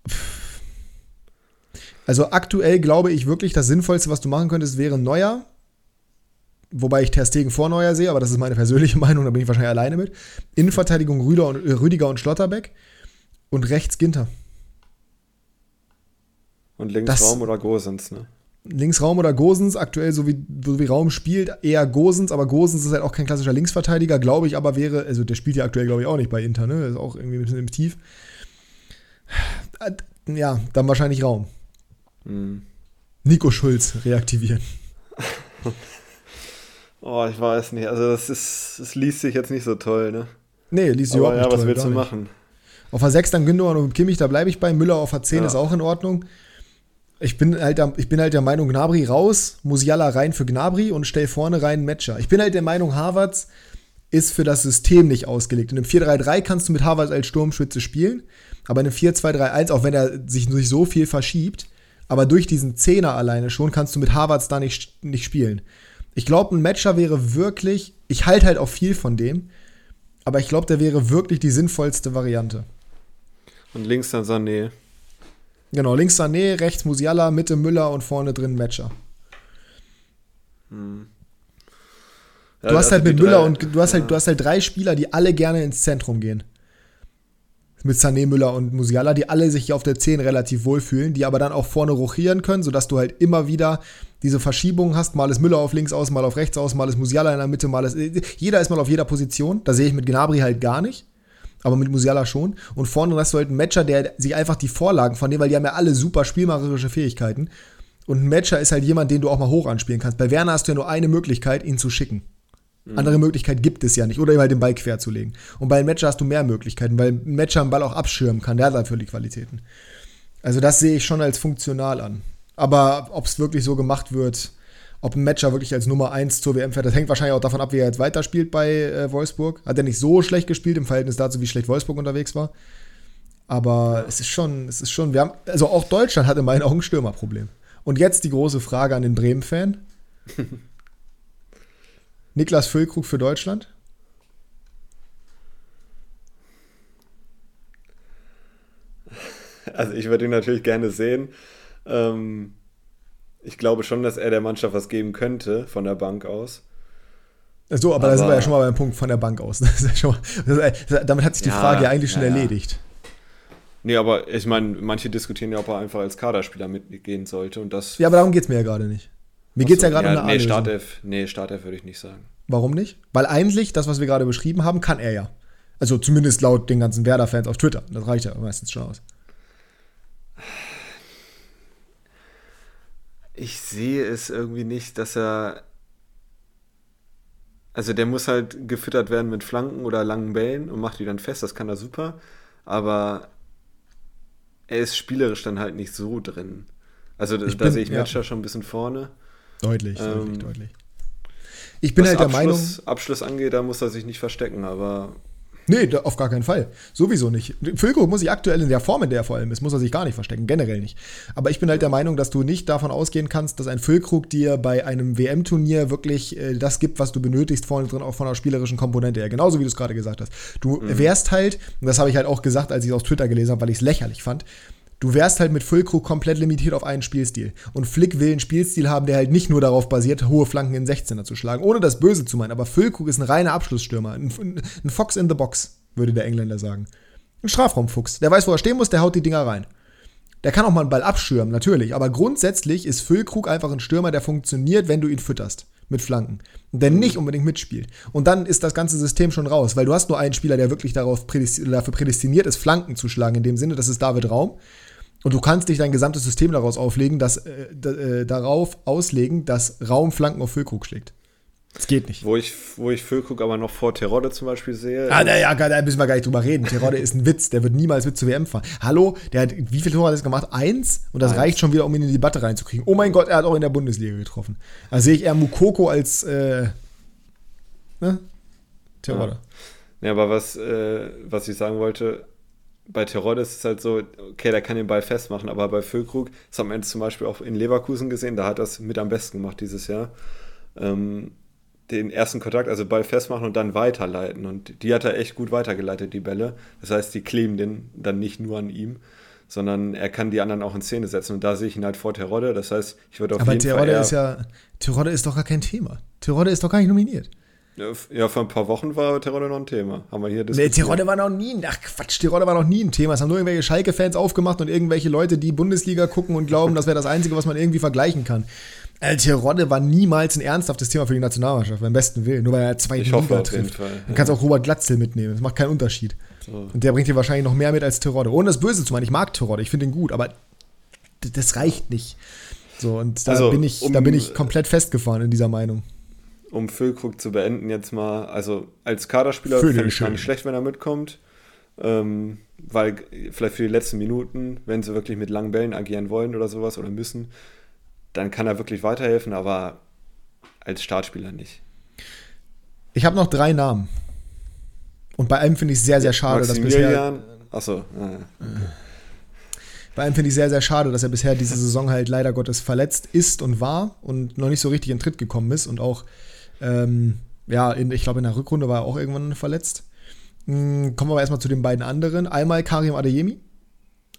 Pff also aktuell glaube ich wirklich, das Sinnvollste, was du machen könntest, wäre Neuer. Wobei ich Ter Stegen vor Neuer sehe, aber das ist meine persönliche Meinung, da bin ich wahrscheinlich alleine mit. Innenverteidigung Rüder und, äh, Rüdiger und Schlotterbeck und rechts Ginter. Und links das, Raum oder Gosens, ne? Links Raum oder Gosens, aktuell so wie, so wie Raum spielt, eher Gosens, aber Gosens ist halt auch kein klassischer Linksverteidiger, glaube ich, aber wäre, also der spielt ja aktuell, glaube ich, auch nicht bei Inter, ne? Ist auch irgendwie ein bisschen im Tief. Ja, dann wahrscheinlich Raum. Hm. Nico Schulz reaktivieren. oh, ich weiß nicht. Also das ist, das liest sich jetzt nicht so toll, ne? Nee, liest sich überhaupt nicht ja, toll. was willst du machen? Auf der 6 dann Gündogan und Kimmich, da bleibe ich bei. Müller auf der 10 ja. ist auch in Ordnung. Ich bin, halt der, ich bin halt der Meinung, Gnabry raus, Musiala rein für Gnabry und stell vorne rein Matcher. Ich bin halt der Meinung, Harvards ist für das System nicht ausgelegt. In einem 4-3-3 kannst du mit Harvards als Sturmschütze spielen, aber in einem 4-2-3-1, auch wenn er sich nicht so viel verschiebt, aber durch diesen Zehner alleine schon kannst du mit Harvards da nicht, nicht spielen. Ich glaube, ein Matcher wäre wirklich, ich halte halt auch viel von dem, aber ich glaube, der wäre wirklich die sinnvollste Variante. Und links dann Sané. Genau, links Sané, rechts Musiala, Mitte Müller und vorne drin Matcher. Hm. Ja, du hast halt mit Müller drei, und du hast halt, ja. du hast halt drei Spieler, die alle gerne ins Zentrum gehen mit Sané, Müller und Musiala, die alle sich auf der 10 relativ wohlfühlen, die aber dann auch vorne rochieren können, sodass du halt immer wieder diese Verschiebungen hast. Mal ist Müller auf links aus, mal auf rechts aus, mal ist Musiala in der Mitte, mal ist. Jeder ist mal auf jeder Position. Da sehe ich mit Gnabry halt gar nicht. Aber mit Musiala schon. Und vorne hast du halt einen Matcher, der sich einfach die Vorlagen von dem, weil die haben ja alle super spielmacherische Fähigkeiten. Und ein Matcher ist halt jemand, den du auch mal hoch anspielen kannst. Bei Werner hast du ja nur eine Möglichkeit, ihn zu schicken. Mhm. Andere Möglichkeit gibt es ja nicht. Oder ihm halt den Ball quer zu legen. Und bei einem Matcher hast du mehr Möglichkeiten, weil ein Matcher einen Ball auch abschirmen kann. Der hat dafür die Qualitäten. Also das sehe ich schon als funktional an. Aber ob es wirklich so gemacht wird, ob ein Matcher wirklich als Nummer 1 zur WM fährt, das hängt wahrscheinlich auch davon ab, wie er jetzt weiterspielt bei äh, Wolfsburg. Hat er nicht so schlecht gespielt im Verhältnis dazu, wie schlecht Wolfsburg unterwegs war. Aber es ist schon, es ist schon, wir haben, also auch Deutschland hat in meinen Augen ein Stürmerproblem. Und jetzt die große Frage an den Bremen-Fan. Niklas Füllkrug für Deutschland? Also ich würde ihn natürlich gerne sehen. Ähm, ich glaube schon, dass er der Mannschaft was geben könnte von der Bank aus. So, aber, aber da sind wir ja schon mal beim Punkt von der Bank aus. Ja mal, das, damit hat sich die ja, Frage ja eigentlich schon ja, erledigt. Nee, aber ich meine, manche diskutieren ja, ob er einfach als Kaderspieler mitgehen sollte. Und das ja, aber darum geht es mir ja gerade nicht. Mir geht es ja gerade um eine nee, Startelf, nee, Startelf würde ich nicht sagen. Warum nicht? Weil eigentlich, das, was wir gerade beschrieben haben, kann er ja. Also zumindest laut den ganzen Werder-Fans auf Twitter. Das reicht ja meistens schon aus. Ich sehe es irgendwie nicht, dass er. Also der muss halt gefüttert werden mit Flanken oder langen Bällen und macht die dann fest, das kann er super. Aber er ist spielerisch dann halt nicht so drin. Also da, da sehe ich Matcher ja. schon ein bisschen vorne. Deutlich, ähm, deutlich, deutlich. Ich bin halt der Abschluss, Meinung. Abschluss angeht, da muss er sich nicht verstecken, aber Nee, auf gar keinen Fall. Sowieso nicht. Füllkrug muss sich aktuell in der Form, in der er vor allem ist, muss er sich gar nicht verstecken. Generell nicht. Aber ich bin halt der Meinung, dass du nicht davon ausgehen kannst, dass ein Füllkrug dir bei einem WM-Turnier wirklich äh, das gibt, was du benötigst, vorne drin, auch von der spielerischen Komponente her. Genauso wie du es gerade gesagt hast. Du mhm. wärst halt, und das habe ich halt auch gesagt, als ich es auf Twitter gelesen habe, weil ich es lächerlich fand, du wärst halt mit Füllkrug komplett limitiert auf einen Spielstil. Und Flick will einen Spielstil haben, der halt nicht nur darauf basiert, hohe Flanken in 16er zu schlagen, ohne das Böse zu meinen. Aber Füllkrug ist ein reiner Abschlussstürmer, ein, ein Fox in the Box, würde der Engländer sagen. Ein Strafraumfuchs. Der weiß, wo er stehen muss, der haut die Dinger rein. Der kann auch mal einen Ball abschirmen, natürlich. Aber grundsätzlich ist Füllkrug einfach ein Stürmer, der funktioniert, wenn du ihn fütterst mit Flanken. Und der nicht unbedingt mitspielt. Und dann ist das ganze System schon raus, weil du hast nur einen Spieler, der wirklich darauf prädestiniert, dafür prädestiniert ist, Flanken zu schlagen, in dem Sinne, das ist David Raum. Und du kannst dich dein gesamtes System daraus auflegen, dass, äh, äh, darauf auslegen, dass Raum Flanken auf Füllkrug schlägt. Das geht nicht. Wo ich, wo ich Füllkrug aber noch vor Terodde zum Beispiel sehe. Ah, na, ja, da müssen wir gar nicht drüber reden. Terodde ist ein Witz, der wird niemals mit zur WM fahren. Hallo, der hat, wie viele Tore hat er gemacht? Eins? Und das Eins. reicht schon wieder, um ihn in die Debatte reinzukriegen. Oh mein Gott, er hat auch in der Bundesliga getroffen. Da sehe ich eher Mukoko als, äh, ne? Terodde. Ja. ja, aber was, äh, was ich sagen wollte, bei Terodde ist es halt so, okay, der kann den Ball festmachen, aber bei Füllkrug, das haben wir jetzt zum Beispiel auch in Leverkusen gesehen, da hat er es mit am besten gemacht dieses Jahr. Ähm, den ersten Kontakt, also Ball festmachen und dann weiterleiten. Und die hat er echt gut weitergeleitet, die Bälle. Das heißt, die kleben den dann nicht nur an ihm, sondern er kann die anderen auch in Szene setzen. Und da sehe ich ihn halt vor Terodde. Das heißt, ich würde auf Aber jeden Terodde Fall. Aber ist ja, Terodde ist doch gar kein Thema. Terodde ist doch gar nicht nominiert. Ja, vor ein paar Wochen war Terodde noch ein Thema. Haben wir hier diskutiert. Nee, Terodde war noch nie, ach Quatsch, Terodde war noch nie ein Thema. Es haben nur irgendwelche Schalke-Fans aufgemacht und irgendwelche Leute, die Bundesliga gucken und glauben, das wäre das Einzige, was man irgendwie vergleichen kann. El Terodde war niemals ein ernsthaftes Thema für die Nationalmannschaft, beim besten Willen. Nur weil er zwei Liga trifft. Fall, Dann kannst du auch Robert Glatzel mitnehmen. Das macht keinen Unterschied. So. Und der bringt dir wahrscheinlich noch mehr mit als Terodde. Ohne das Böse zu meinen. Ich mag Terodde, ich finde ihn gut, aber das reicht nicht. So, und da, also, bin ich, um, da bin ich komplett festgefahren in dieser Meinung um Füllkrug zu beenden, jetzt mal, also als Kaderspieler finde ich gar nicht schlecht, wenn er mitkommt. Ähm, weil vielleicht für die letzten Minuten, wenn sie wirklich mit langen Bällen agieren wollen oder sowas oder müssen, dann kann er wirklich weiterhelfen, aber als Startspieler nicht. Ich habe noch drei Namen. Und bei einem finde ich es sehr, sehr schade, dass bisher. Achso. Ja. Bei einem finde ich sehr, sehr schade, dass er bisher diese Saison halt leider Gottes verletzt ist und war und noch nicht so richtig in Tritt gekommen ist und auch ähm, ja, in, ich glaube, in der Rückrunde war er auch irgendwann verletzt. Mhm, kommen wir aber erstmal zu den beiden anderen. Einmal Karim Adeyemi.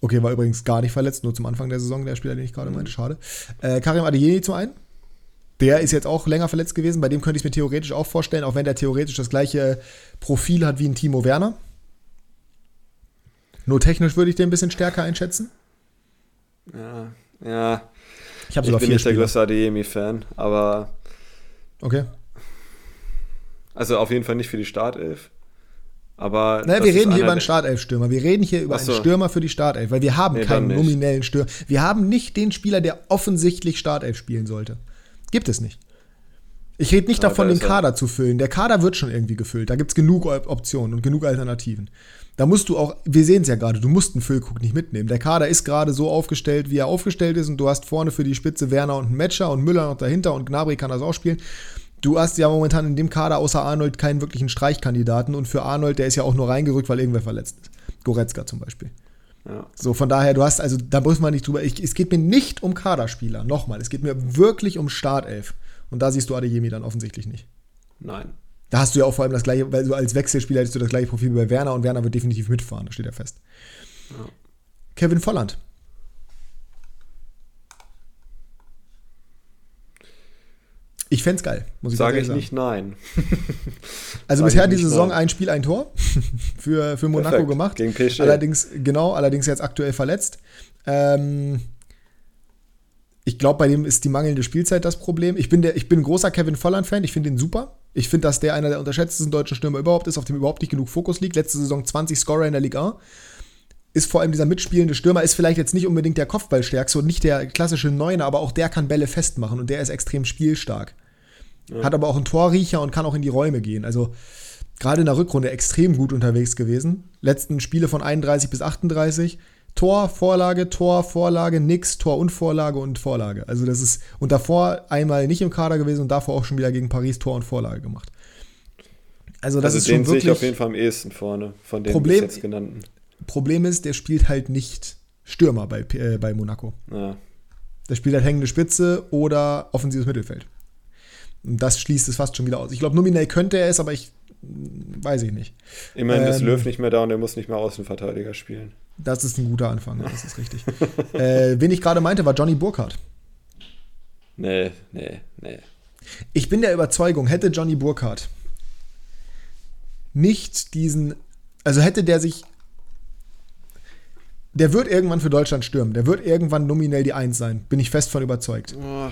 Okay, war übrigens gar nicht verletzt, nur zum Anfang der Saison, der Spieler, den ich gerade mhm. meinte, schade. Äh, Karim Adeyemi zum einen. Der ist jetzt auch länger verletzt gewesen, bei dem könnte ich es mir theoretisch auch vorstellen, auch wenn der theoretisch das gleiche Profil hat wie ein Timo Werner. Nur technisch würde ich den ein bisschen stärker einschätzen. Ja, ja. Ich, ich bin nicht der größte Adeyemi-Fan, aber. Okay. Also auf jeden Fall nicht für die Startelf. Aber naja, wir reden hier über einen Startelf-Stürmer. Wir reden hier über so. einen Stürmer für die Startelf, weil wir haben nee, keinen nominellen Stürmer. Wir haben nicht den Spieler, der offensichtlich Startelf spielen sollte. Gibt es nicht. Ich rede nicht ja, davon, den Kader er. zu füllen. Der Kader wird schon irgendwie gefüllt. Da gibt es genug Optionen und genug Alternativen. Da musst du auch, wir sehen es ja gerade, du musst einen Füllkrug nicht mitnehmen. Der Kader ist gerade so aufgestellt, wie er aufgestellt ist und du hast vorne für die Spitze Werner und einen Matcher und Müller noch dahinter und Gnabry kann das auch spielen du hast ja momentan in dem Kader außer Arnold keinen wirklichen Streichkandidaten und für Arnold, der ist ja auch nur reingerückt, weil irgendwer verletzt ist. Goretzka zum Beispiel. Ja. So, von daher, du hast, also da muss man nicht drüber. Ich, es geht mir nicht um Kaderspieler, nochmal. Es geht mir wirklich um Startelf. Und da siehst du Adeyemi dann offensichtlich nicht. Nein. Da hast du ja auch vor allem das gleiche, weil du als Wechselspieler hättest du das gleiche Profil wie bei Werner und Werner wird definitiv mitfahren, das steht ja fest. Ja. Kevin Volland. Ich fände es geil, muss ich sagen. Sage ich sagen. nicht nein. also bisher die Saison nein. ein Spiel, ein Tor für, für Monaco Perfekt. gemacht. Gegen PSG. Allerdings, genau, allerdings jetzt aktuell verletzt. Ähm, ich glaube, bei dem ist die mangelnde Spielzeit das Problem. Ich bin, der, ich bin ein großer Kevin Volland-Fan, ich finde ihn super. Ich finde, dass der einer der unterschätztesten deutschen Stürmer überhaupt ist, auf dem überhaupt nicht genug Fokus liegt. Letzte Saison 20 Scorer in der Liga ist vor allem dieser mitspielende Stürmer, ist vielleicht jetzt nicht unbedingt der Kopfballstärkste und nicht der klassische Neuner, aber auch der kann Bälle festmachen und der ist extrem spielstark. Ja. Hat aber auch einen Torriecher und kann auch in die Räume gehen. Also gerade in der Rückrunde extrem gut unterwegs gewesen. Letzten Spiele von 31 bis 38. Tor, Vorlage, Tor, Vorlage, nix, Tor und Vorlage und Vorlage. Also das ist, und davor einmal nicht im Kader gewesen und davor auch schon wieder gegen Paris Tor und Vorlage gemacht. Also das also ist den schon wirklich. sehe ich auf jeden Fall am ehesten vorne, von den Problem, bis jetzt genannten. Problem ist, der spielt halt nicht Stürmer bei, äh, bei Monaco. Ja. Der spielt halt hängende Spitze oder offensives Mittelfeld. Und das schließt es fast schon wieder aus. Ich glaube, nominell könnte er es, aber ich weiß ich nicht. Immerhin ähm, ist Löw nicht mehr da und er muss nicht mehr Außenverteidiger spielen. Das ist ein guter Anfang, ja, das ist richtig. äh, wen ich gerade meinte, war Johnny Burkhardt. Nee, nee, nee. Ich bin der Überzeugung, hätte Johnny Burkhardt nicht diesen, also hätte der sich, der wird irgendwann für Deutschland stürmen, der wird irgendwann nominell die Eins sein, bin ich fest von überzeugt. Oh,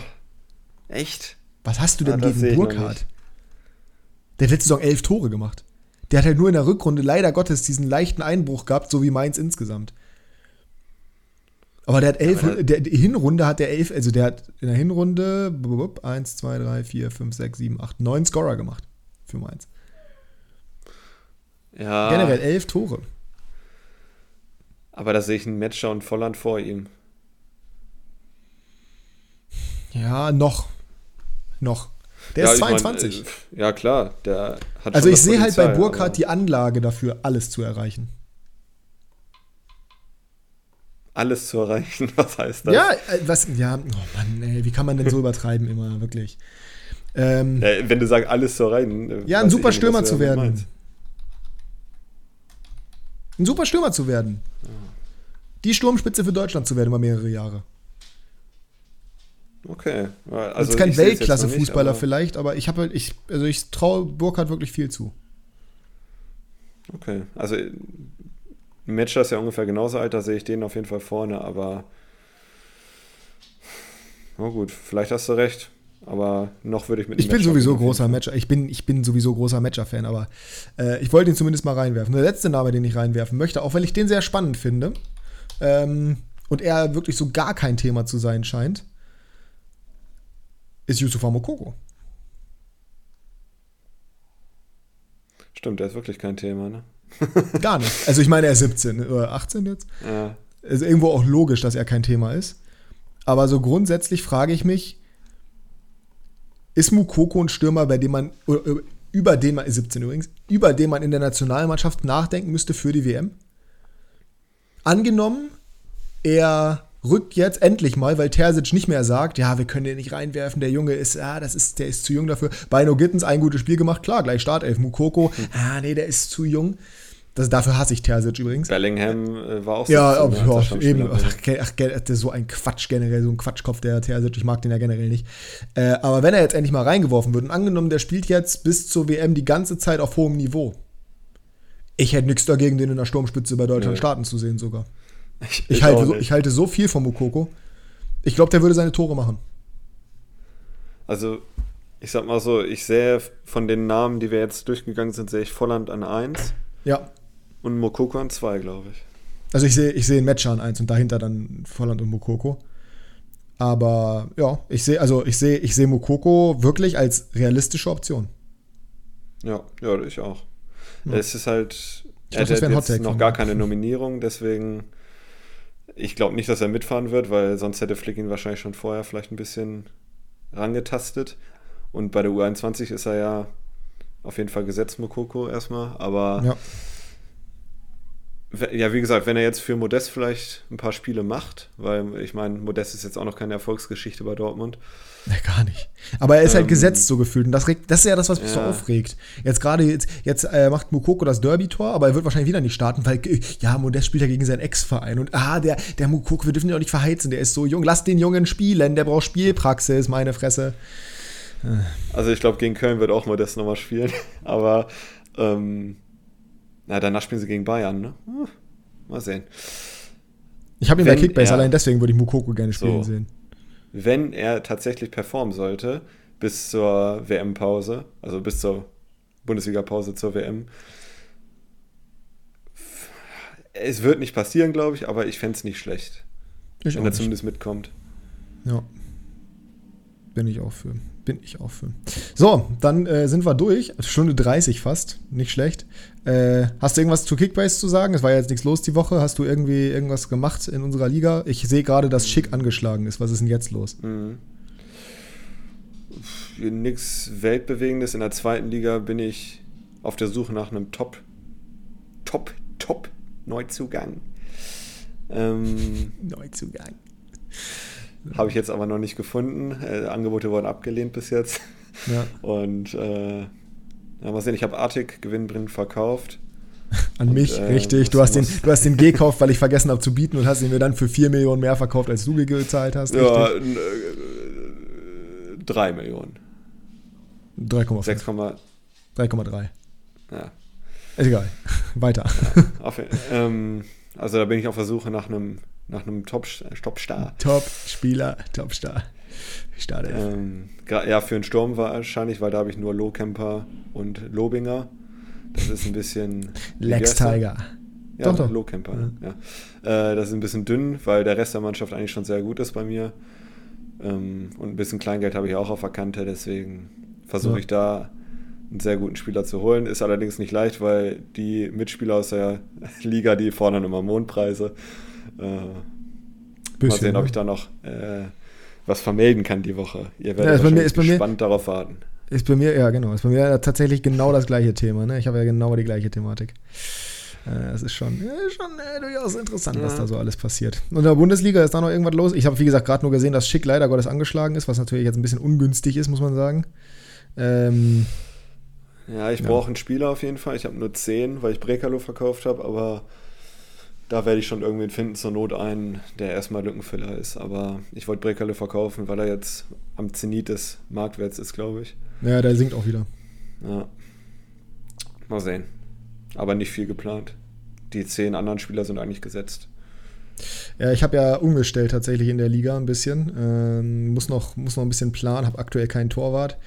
echt? Was hast du denn ah, gegen Burkhardt? Der hat letzte Saison elf Tore gemacht. Der hat halt nur in der Rückrunde leider Gottes diesen leichten Einbruch gehabt, so wie Mainz insgesamt. Aber der hat elf, der, der, Hinrunde hat der elf, also der hat in der Hinrunde 1, 2, 3, 4, 5, 6, 7, 8, 9 Scorer gemacht für Mainz. Ja. Generell elf Tore. Aber da sehe ich einen Matcher und Volland vor ihm. Ja, noch. Noch. Der ja, ist 22. Mein, äh, ja, klar. Der hat also ich sehe halt bei Burkhardt die Anlage dafür, alles zu erreichen. Alles zu erreichen, was heißt das? Ja, äh, was, ja, oh Mann, ey, wie kann man denn so übertreiben immer, wirklich? Ähm, ja, wenn du sagst, alles zu erreichen. Äh, ja, ein super Stürmer zu werden. Meinst. Ein super Stürmer zu werden. Die Sturmspitze für Deutschland zu werden über mehrere Jahre. Okay. Also, also ist kein Weltklasse-Fußballer vielleicht, aber ich habe ich, also ich traue Burkhardt wirklich viel zu. Okay. Also Matcher ist ja ungefähr genauso alt, da sehe ich den auf jeden Fall vorne, aber na oh gut, vielleicht hast du recht. Aber noch würde ich mit Ich bin sowieso großer Matcher. Ich bin, ich bin sowieso großer Matcher-Fan, aber äh, ich wollte ihn zumindest mal reinwerfen. Der letzte Name, den ich reinwerfen möchte, auch weil ich den sehr spannend finde ähm, und er wirklich so gar kein Thema zu sein scheint, ist Yusufa Mokoko. Stimmt, der ist wirklich kein Thema, ne? Gar nicht. Also ich meine, er ist 17 oder 18 jetzt. Ja. Ist irgendwo auch logisch, dass er kein Thema ist. Aber so grundsätzlich frage ich mich, ist Mukoko ein Stürmer, bei dem man, über den man, 17 übrigens, über den man in der Nationalmannschaft nachdenken müsste für die WM? Angenommen, er rückt jetzt endlich mal, weil Terzic nicht mehr sagt, ja, wir können den nicht reinwerfen, der Junge ist, ja, das ist, der ist zu jung dafür. Bino Gittens ein gutes Spiel gemacht, klar, gleich Startelf. Mukoko, mhm. ah, nee, der ist zu jung. Das, dafür hasse ich Terzic übrigens. Bellingham äh, war auch so. Ja, ob, ja eben. Ach, ach, so ein Quatsch generell, so ein Quatschkopf, der Terzic. Ich mag den ja generell nicht. Äh, aber wenn er jetzt endlich mal reingeworfen wird und angenommen, der spielt jetzt bis zur WM die ganze Zeit auf hohem Niveau. Ich hätte nichts dagegen, den in der Sturmspitze bei Deutschland nee. starten zu sehen sogar. Ich, ich, halte, so, ich halte so viel von Mukoko. Ich glaube, der würde seine Tore machen. Also, ich sag mal so, ich sehe von den Namen, die wir jetzt durchgegangen sind, sehe ich Volland an 1. Ja. Und Mokoko an 2, glaube ich. Also ich sehe ich sehe Matcher an 1 und dahinter dann Volland und Mokoko. Aber ja, ich sehe also ich sehe ich sehe Mokoko wirklich als realistische Option. Ja, ja, ich auch. Ja. Es ist halt ich er glaub, hat jetzt noch gar keine Nominierung, deswegen ich glaube nicht, dass er mitfahren wird, weil sonst hätte Flick ihn wahrscheinlich schon vorher vielleicht ein bisschen rangetastet. Und bei der U21 ist er ja, auf jeden Fall gesetzt Mokoko erstmal, aber ja. Ja, wie gesagt, wenn er jetzt für Modest vielleicht ein paar Spiele macht, weil ich meine, Modest ist jetzt auch noch keine Erfolgsgeschichte bei Dortmund. Ja, gar nicht. Aber er ist halt ähm, halt gesetzt so gefühlt. Und das, regt, das ist ja das, was mich ja. so aufregt. Jetzt gerade, jetzt, jetzt äh, macht Mukoko das Derby-Tor, aber er wird wahrscheinlich wieder nicht starten, weil, ja, Modest spielt ja gegen seinen Ex-Verein. Und ah, der, der Mukoko, wir dürfen ihn auch nicht verheizen, der ist so jung. Lass den Jungen spielen, der braucht Spielpraxis, meine Fresse. Also ich glaube, gegen Köln wird auch Modest nochmal spielen. Aber ähm, na, danach spielen sie gegen Bayern, ne? Hm, mal sehen. Ich habe ihn bei Kickbase, er, allein deswegen würde ich Mukoko gerne spielen so, sehen. Wenn er tatsächlich performen sollte, bis zur WM-Pause, also bis zur Bundesliga-Pause zur WM, es wird nicht passieren, glaube ich, aber ich fände es nicht schlecht. Ich wenn er zumindest mitkommt. Ja. Bin ich auch für. Bin ich auch für. So, dann äh, sind wir durch. Stunde 30 fast. Nicht schlecht. Äh, hast du irgendwas zu Kickbase zu sagen? Es war ja jetzt nichts los die Woche. Hast du irgendwie irgendwas gemacht in unserer Liga? Ich sehe gerade, dass Schick angeschlagen ist. Was ist denn jetzt los? Mhm. Nichts Weltbewegendes. In der zweiten Liga bin ich auf der Suche nach einem Top, Top, Top Neuzugang. Ähm, Neuzugang. Habe ich jetzt aber noch nicht gefunden. Äh, Angebote wurden abgelehnt bis jetzt. Ja. Und äh, ja, mal sehen, ich habe Arctic gewinnbringend verkauft. An und, mich, äh, richtig. Du hast, den, du hast den gekauft, weil ich vergessen habe zu bieten und hast ihn mir dann für 4 Millionen mehr verkauft, als du gezahlt hast. Ja, äh, 3 Millionen. 3,5. 3,3. Ja. Ist egal. Weiter. Ja, auf, ähm, also da bin ich auf der Suche nach einem nach einem Top-Star. Top-Spieler, Top-Star. Ähm, ja, für einen Sturm wahrscheinlich, weil da habe ich nur Lohkemper und Lobinger. Das ist ein bisschen. Lex Tiger. Ja, doch, doch. Lohkemper. Ja. ja. Äh, das ist ein bisschen dünn, weil der Rest der Mannschaft eigentlich schon sehr gut ist bei mir. Ähm, und ein bisschen Kleingeld habe ich auch auf der Kante, deswegen versuche ja. ich da einen sehr guten Spieler zu holen. Ist allerdings nicht leicht, weil die Mitspieler aus der Liga, die fordern immer Mondpreise. Äh, mal sehen, ob ich da noch äh, was vermelden kann die Woche. Ihr werdet ja, wahrscheinlich gespannt mir, darauf warten. Ist bei mir, ja genau, ist bei mir tatsächlich genau das gleiche Thema. Ne? Ich habe ja genau die gleiche Thematik. Äh, es ist schon, schon äh, durchaus interessant, ja. was da so alles passiert. Und in der Bundesliga ist da noch irgendwas los. Ich habe, wie gesagt, gerade nur gesehen, dass Schick leider Gottes angeschlagen ist, was natürlich jetzt ein bisschen ungünstig ist, muss man sagen. Ähm, ja, ich ja. brauche einen Spieler auf jeden Fall. Ich habe nur 10, weil ich Brekalo verkauft habe, aber da werde ich schon irgendwen finden, zur Not einen, der erstmal Lückenfüller ist. Aber ich wollte Breckerle verkaufen, weil er jetzt am Zenit des Marktwerts ist, glaube ich. Ja, der sinkt auch wieder. Ja. Mal sehen. Aber nicht viel geplant. Die zehn anderen Spieler sind eigentlich gesetzt. Ja, ich habe ja umgestellt tatsächlich in der Liga ein bisschen. Ähm, muss, noch, muss noch ein bisschen planen, habe aktuell keinen Torwart.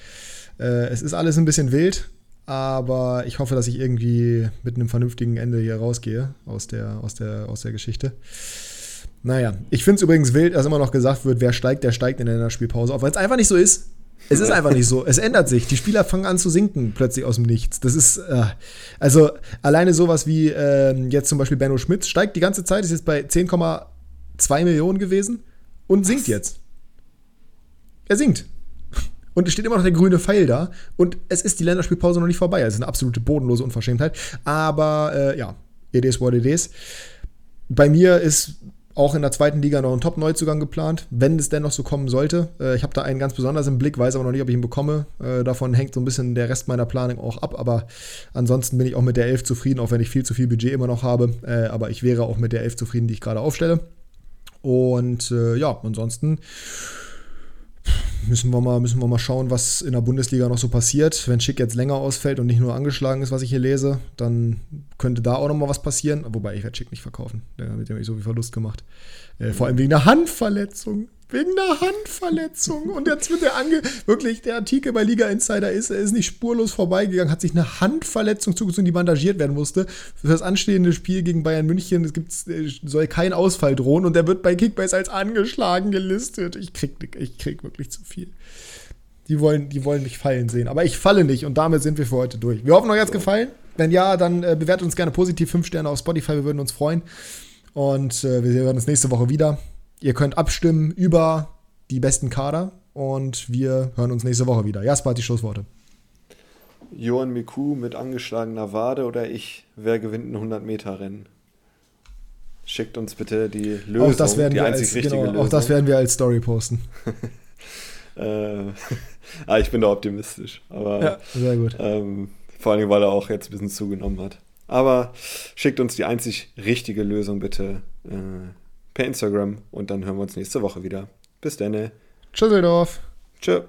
Äh, es ist alles ein bisschen wild. Aber ich hoffe, dass ich irgendwie mit einem vernünftigen Ende hier rausgehe aus der, aus der, aus der Geschichte. Naja, ich finde es übrigens wild, dass immer noch gesagt wird, wer steigt, der steigt in der Spielpause auf, weil es einfach nicht so ist. Es ist einfach nicht so. Es ändert sich. Die Spieler fangen an zu sinken plötzlich aus dem Nichts. Das ist, äh, also alleine sowas wie äh, jetzt zum Beispiel Benno Schmitz steigt die ganze Zeit, ist jetzt bei 10,2 Millionen gewesen und sinkt jetzt. Er sinkt. Und es steht immer noch der grüne Pfeil da. Und es ist die Länderspielpause noch nicht vorbei. Es ist eine absolute bodenlose Unverschämtheit. Aber äh, ja, it is what it is. Bei mir ist auch in der zweiten Liga noch ein Top-Neuzugang geplant, wenn es denn noch so kommen sollte. Äh, ich habe da einen ganz besonders im Blick, weiß aber noch nicht, ob ich ihn bekomme. Äh, davon hängt so ein bisschen der Rest meiner Planung auch ab. Aber ansonsten bin ich auch mit der Elf zufrieden, auch wenn ich viel zu viel Budget immer noch habe. Äh, aber ich wäre auch mit der Elf zufrieden, die ich gerade aufstelle. Und äh, ja, ansonsten müssen wir, mal, müssen wir mal schauen, was in der Bundesliga noch so passiert. Wenn Schick jetzt länger ausfällt und nicht nur angeschlagen ist, was ich hier lese, dann könnte da auch noch mal was passieren. Wobei, ich werde Schick nicht verkaufen. Der hat mir so viel Verlust gemacht. Äh, vor allem wegen einer Handverletzung. Wegen einer Handverletzung. Und jetzt wird der ange. Wirklich, der Artikel bei Liga Insider ist, er ist nicht spurlos vorbeigegangen, hat sich eine Handverletzung zugezogen, die bandagiert werden musste. Für das anstehende Spiel gegen Bayern München es gibt, äh, soll kein Ausfall drohen und der wird bei Kickbase als angeschlagen gelistet. Ich krieg, ich krieg wirklich zu viel. Die wollen, die wollen mich fallen sehen. Aber ich falle nicht und damit sind wir für heute durch. Wir hoffen, euch hat es gefallen. Wenn ja, dann äh, bewertet uns gerne positiv. Fünf Sterne auf Spotify, wir würden uns freuen. Und äh, wir hören uns nächste Woche wieder. Ihr könnt abstimmen über die besten Kader und wir hören uns nächste Woche wieder. Jasper hat die Schlussworte. Johann Miku mit angeschlagener Wade oder ich, wer gewinnt ein 100-Meter-Rennen? schickt uns bitte die Lösung, auch das werden die wir einzig als, richtige genau, Lösung. Auch das werden wir als Story posten. äh, ah, ich bin da optimistisch. Aber Ja, sehr gut. ähm, vor allem, weil er auch jetzt ein bisschen zugenommen hat. Aber schickt uns die einzig richtige Lösung bitte äh, per Instagram und dann hören wir uns nächste Woche wieder. Bis dann. Tschüsseldorf. Tschö.